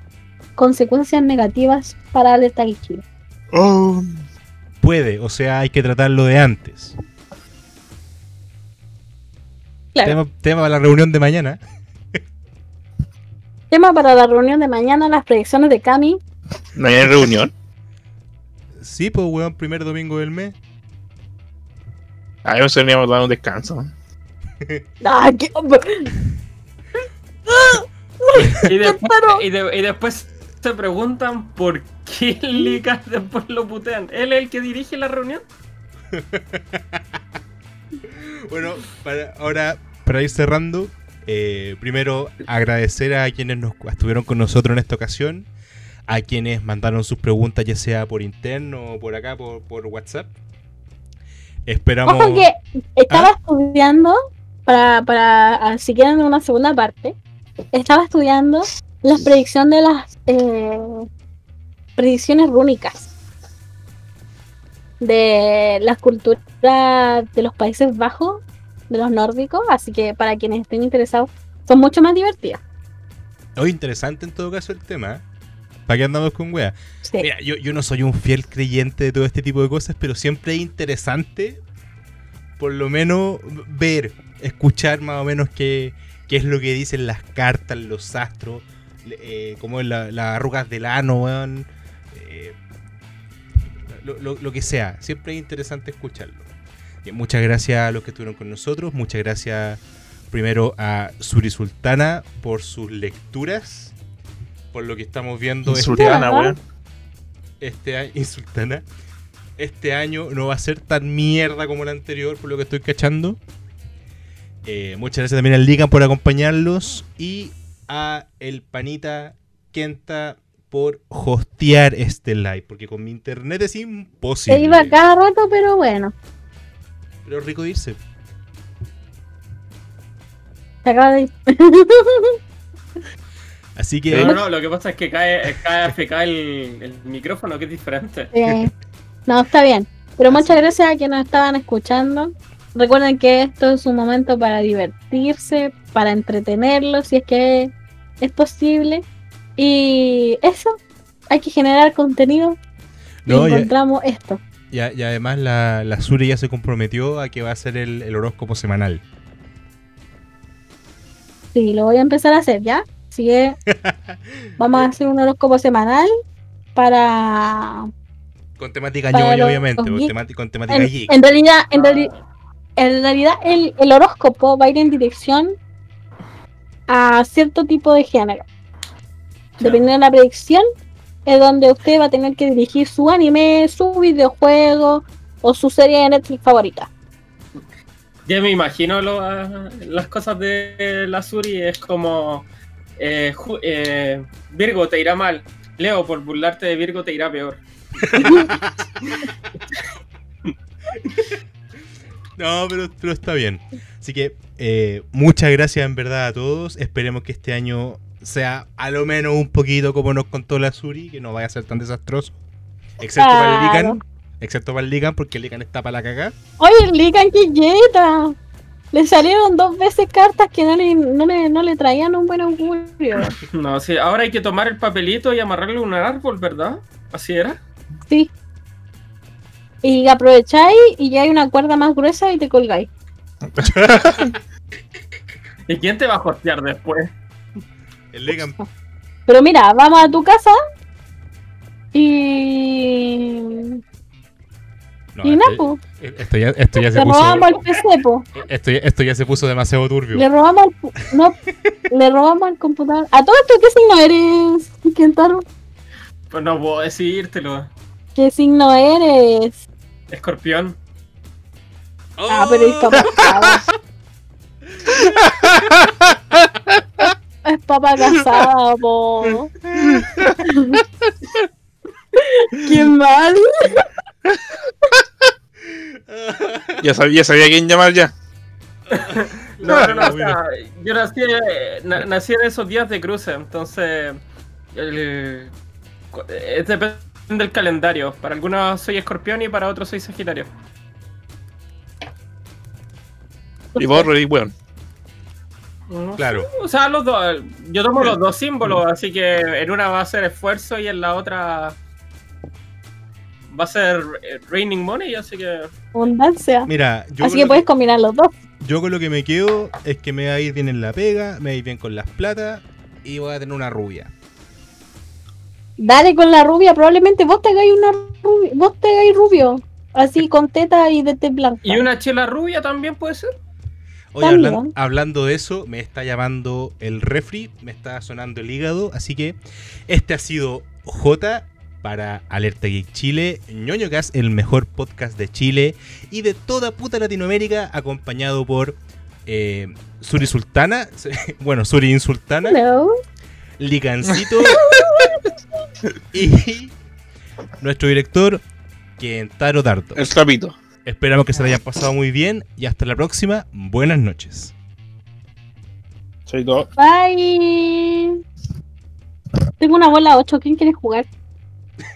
consecuencias negativas para Geek Chile. Oh, Puede, o sea, hay que tratarlo de antes. Claro. Tema, tema para la reunión de mañana. Tema para la reunión de mañana, las predicciones de Cami. no hay reunión. Sí, pues, weón, primer domingo del mes. A ver, teníamos dar un descanso. ¡Ah, qué- Y después, y, de- y después se preguntan por qué Likas después lo putean. ¿Él es el que dirige la reunión? Bueno, para, ahora, para ir cerrando, eh, primero agradecer a quienes nos estuvieron con nosotros en esta ocasión, a quienes mandaron sus preguntas, ya sea por interno o por acá, por, por WhatsApp. Esperamos. Ojo que estaba estudiando, para, para ah, si quieren una segunda parte, estaba estudiando la predicción de las eh, predicciones rúnicas de las culturas de los Países Bajos, de los nórdicos, así que para quienes estén interesados, son mucho más divertidas. Hoy interesante en todo caso el tema. ¿eh? ¿Para qué andamos con wea? Sí. Mira, yo, yo no soy un fiel creyente de todo este tipo de cosas, pero siempre es interesante, por lo menos, ver, escuchar más o menos qué, qué es lo que dicen las cartas, los astros, eh, como la- las arrugas del ano, weón. eh, lo, lo- lo que sea, siempre es interesante escucharlo. Bien, muchas gracias a los que estuvieron con nosotros, muchas gracias primero a Suri Sultana por sus lecturas, por lo que estamos viendo este Sultana, ¿verdad? weón. este año, insultana, este año no va a ser tan mierda como el anterior, por lo que estoy cachando. Eh, muchas gracias también al Ligan por acompañarlos y a el panita Kenta por hostear este live, porque con mi internet es Se imposible. iba cada rato, pero bueno, Pero es rico irse. se acaba de ir. Así que No, no, no, lo que pasa es que cae, cae AFK el, el micrófono, que es diferente. Eh, no, está bien. Pero muchas gracias a quienes nos estaban escuchando. Recuerden que esto es un momento para divertirse, para entretenerlos, si es que es posible. Y eso, hay que generar contenido. No, y encontramos esto. y, a- y además la, la Suri ya se comprometió a que va a hacer el, el horóscopo semanal. Sí, lo voy a empezar a hacer ya. Así que vamos a hacer un horóscopo semanal para... Con temática Para obviamente, con, temati- con temática En, geek. en realidad, en, reali- en realidad el, el horóscopo va a ir en dirección a cierto tipo de género. Dependiendo de la predicción, es donde usted va a tener que dirigir su anime, su videojuego o su serie de Netflix favorita. Ya me imagino lo- ah, las cosas de la Suri, es como eh, Ju- eh, Virgo te irá mal. Leo, por burlarte de Virgo te irá peor. No, pero, pero está bien. Así que eh, muchas gracias en verdad a todos. Esperemos que este año sea a lo menos un poquito como nos contó la Suri, que no vaya a ser tan desastroso. Excepto para el Claro. Lican. Excepto para el Lican, porque el Lican está para la cagada. Oye, Lican Quilleta. Le salieron dos veces cartas que no le, no le, no le traían un buen augurio. No, sí, ahora hay que tomar el papelito y amarrarlo a un árbol, ¿verdad? ¿Así era? Sí. Y aprovecháis y ya hay una cuerda más gruesa y te colgáis. ¿Y quién te va a hostear después? El Lican. Pero mira, vamos a tu casa y. No, y esto, po. esto ya, esto ya se Le puso. robamos al PC, po. Esto ya, esto ya se puso demasiado turbio. Le robamos al. pu- No, le robamos al computador. ¿A todo esto qué signo eres, Kentaro? Pues no puedo decírtelo. ¿Qué signo eres? Escorpión. Ah, pero es papá casado. Es casado, po. Qué mal. Ya sabía, sabía quién llamar ya. No, no, no, Ah, o sea, yo nací, eh, na- nací en esos días de cruce, entonces. el- eh, del calendario. Para algunos soy escorpión y para otros soy sagitario. Y vos, Rey, weón. No Claro. sé, O sea, los dos. Yo tomo los dos símbolos, así que en una va a ser esfuerzo y en la otra. Va a ser eh, Raining Money, así que. Abundancia. Mira, yo Así que puedes combinar los dos. Yo con lo que me quedo es que me va a ir bien en la pega, me va a ir bien con las platas y voy a tener una rubia. Dale con la rubia, probablemente vos te hagáis una rubia, vos te hagáis rubio. Así con teta y de tez blanca. Y una chela rubia también puede ser. Oye, hablan- hablando de eso, me está llamando el refri, me está sonando el hígado, así que este ha sido J para Alerta Geek Chile, ñoño Gas, el mejor podcast de Chile y de toda puta Latinoamérica, acompañado por eh, Suri Sultana, bueno, Suri Insultana, No. Licancito y nuestro director, Kentaro Dardo. El trapito. Esperamos que se la hayan pasado muy bien y hasta la próxima. Buenas noches. Todo. Bye. Tengo una bola 8, ¿quién quiere jugar?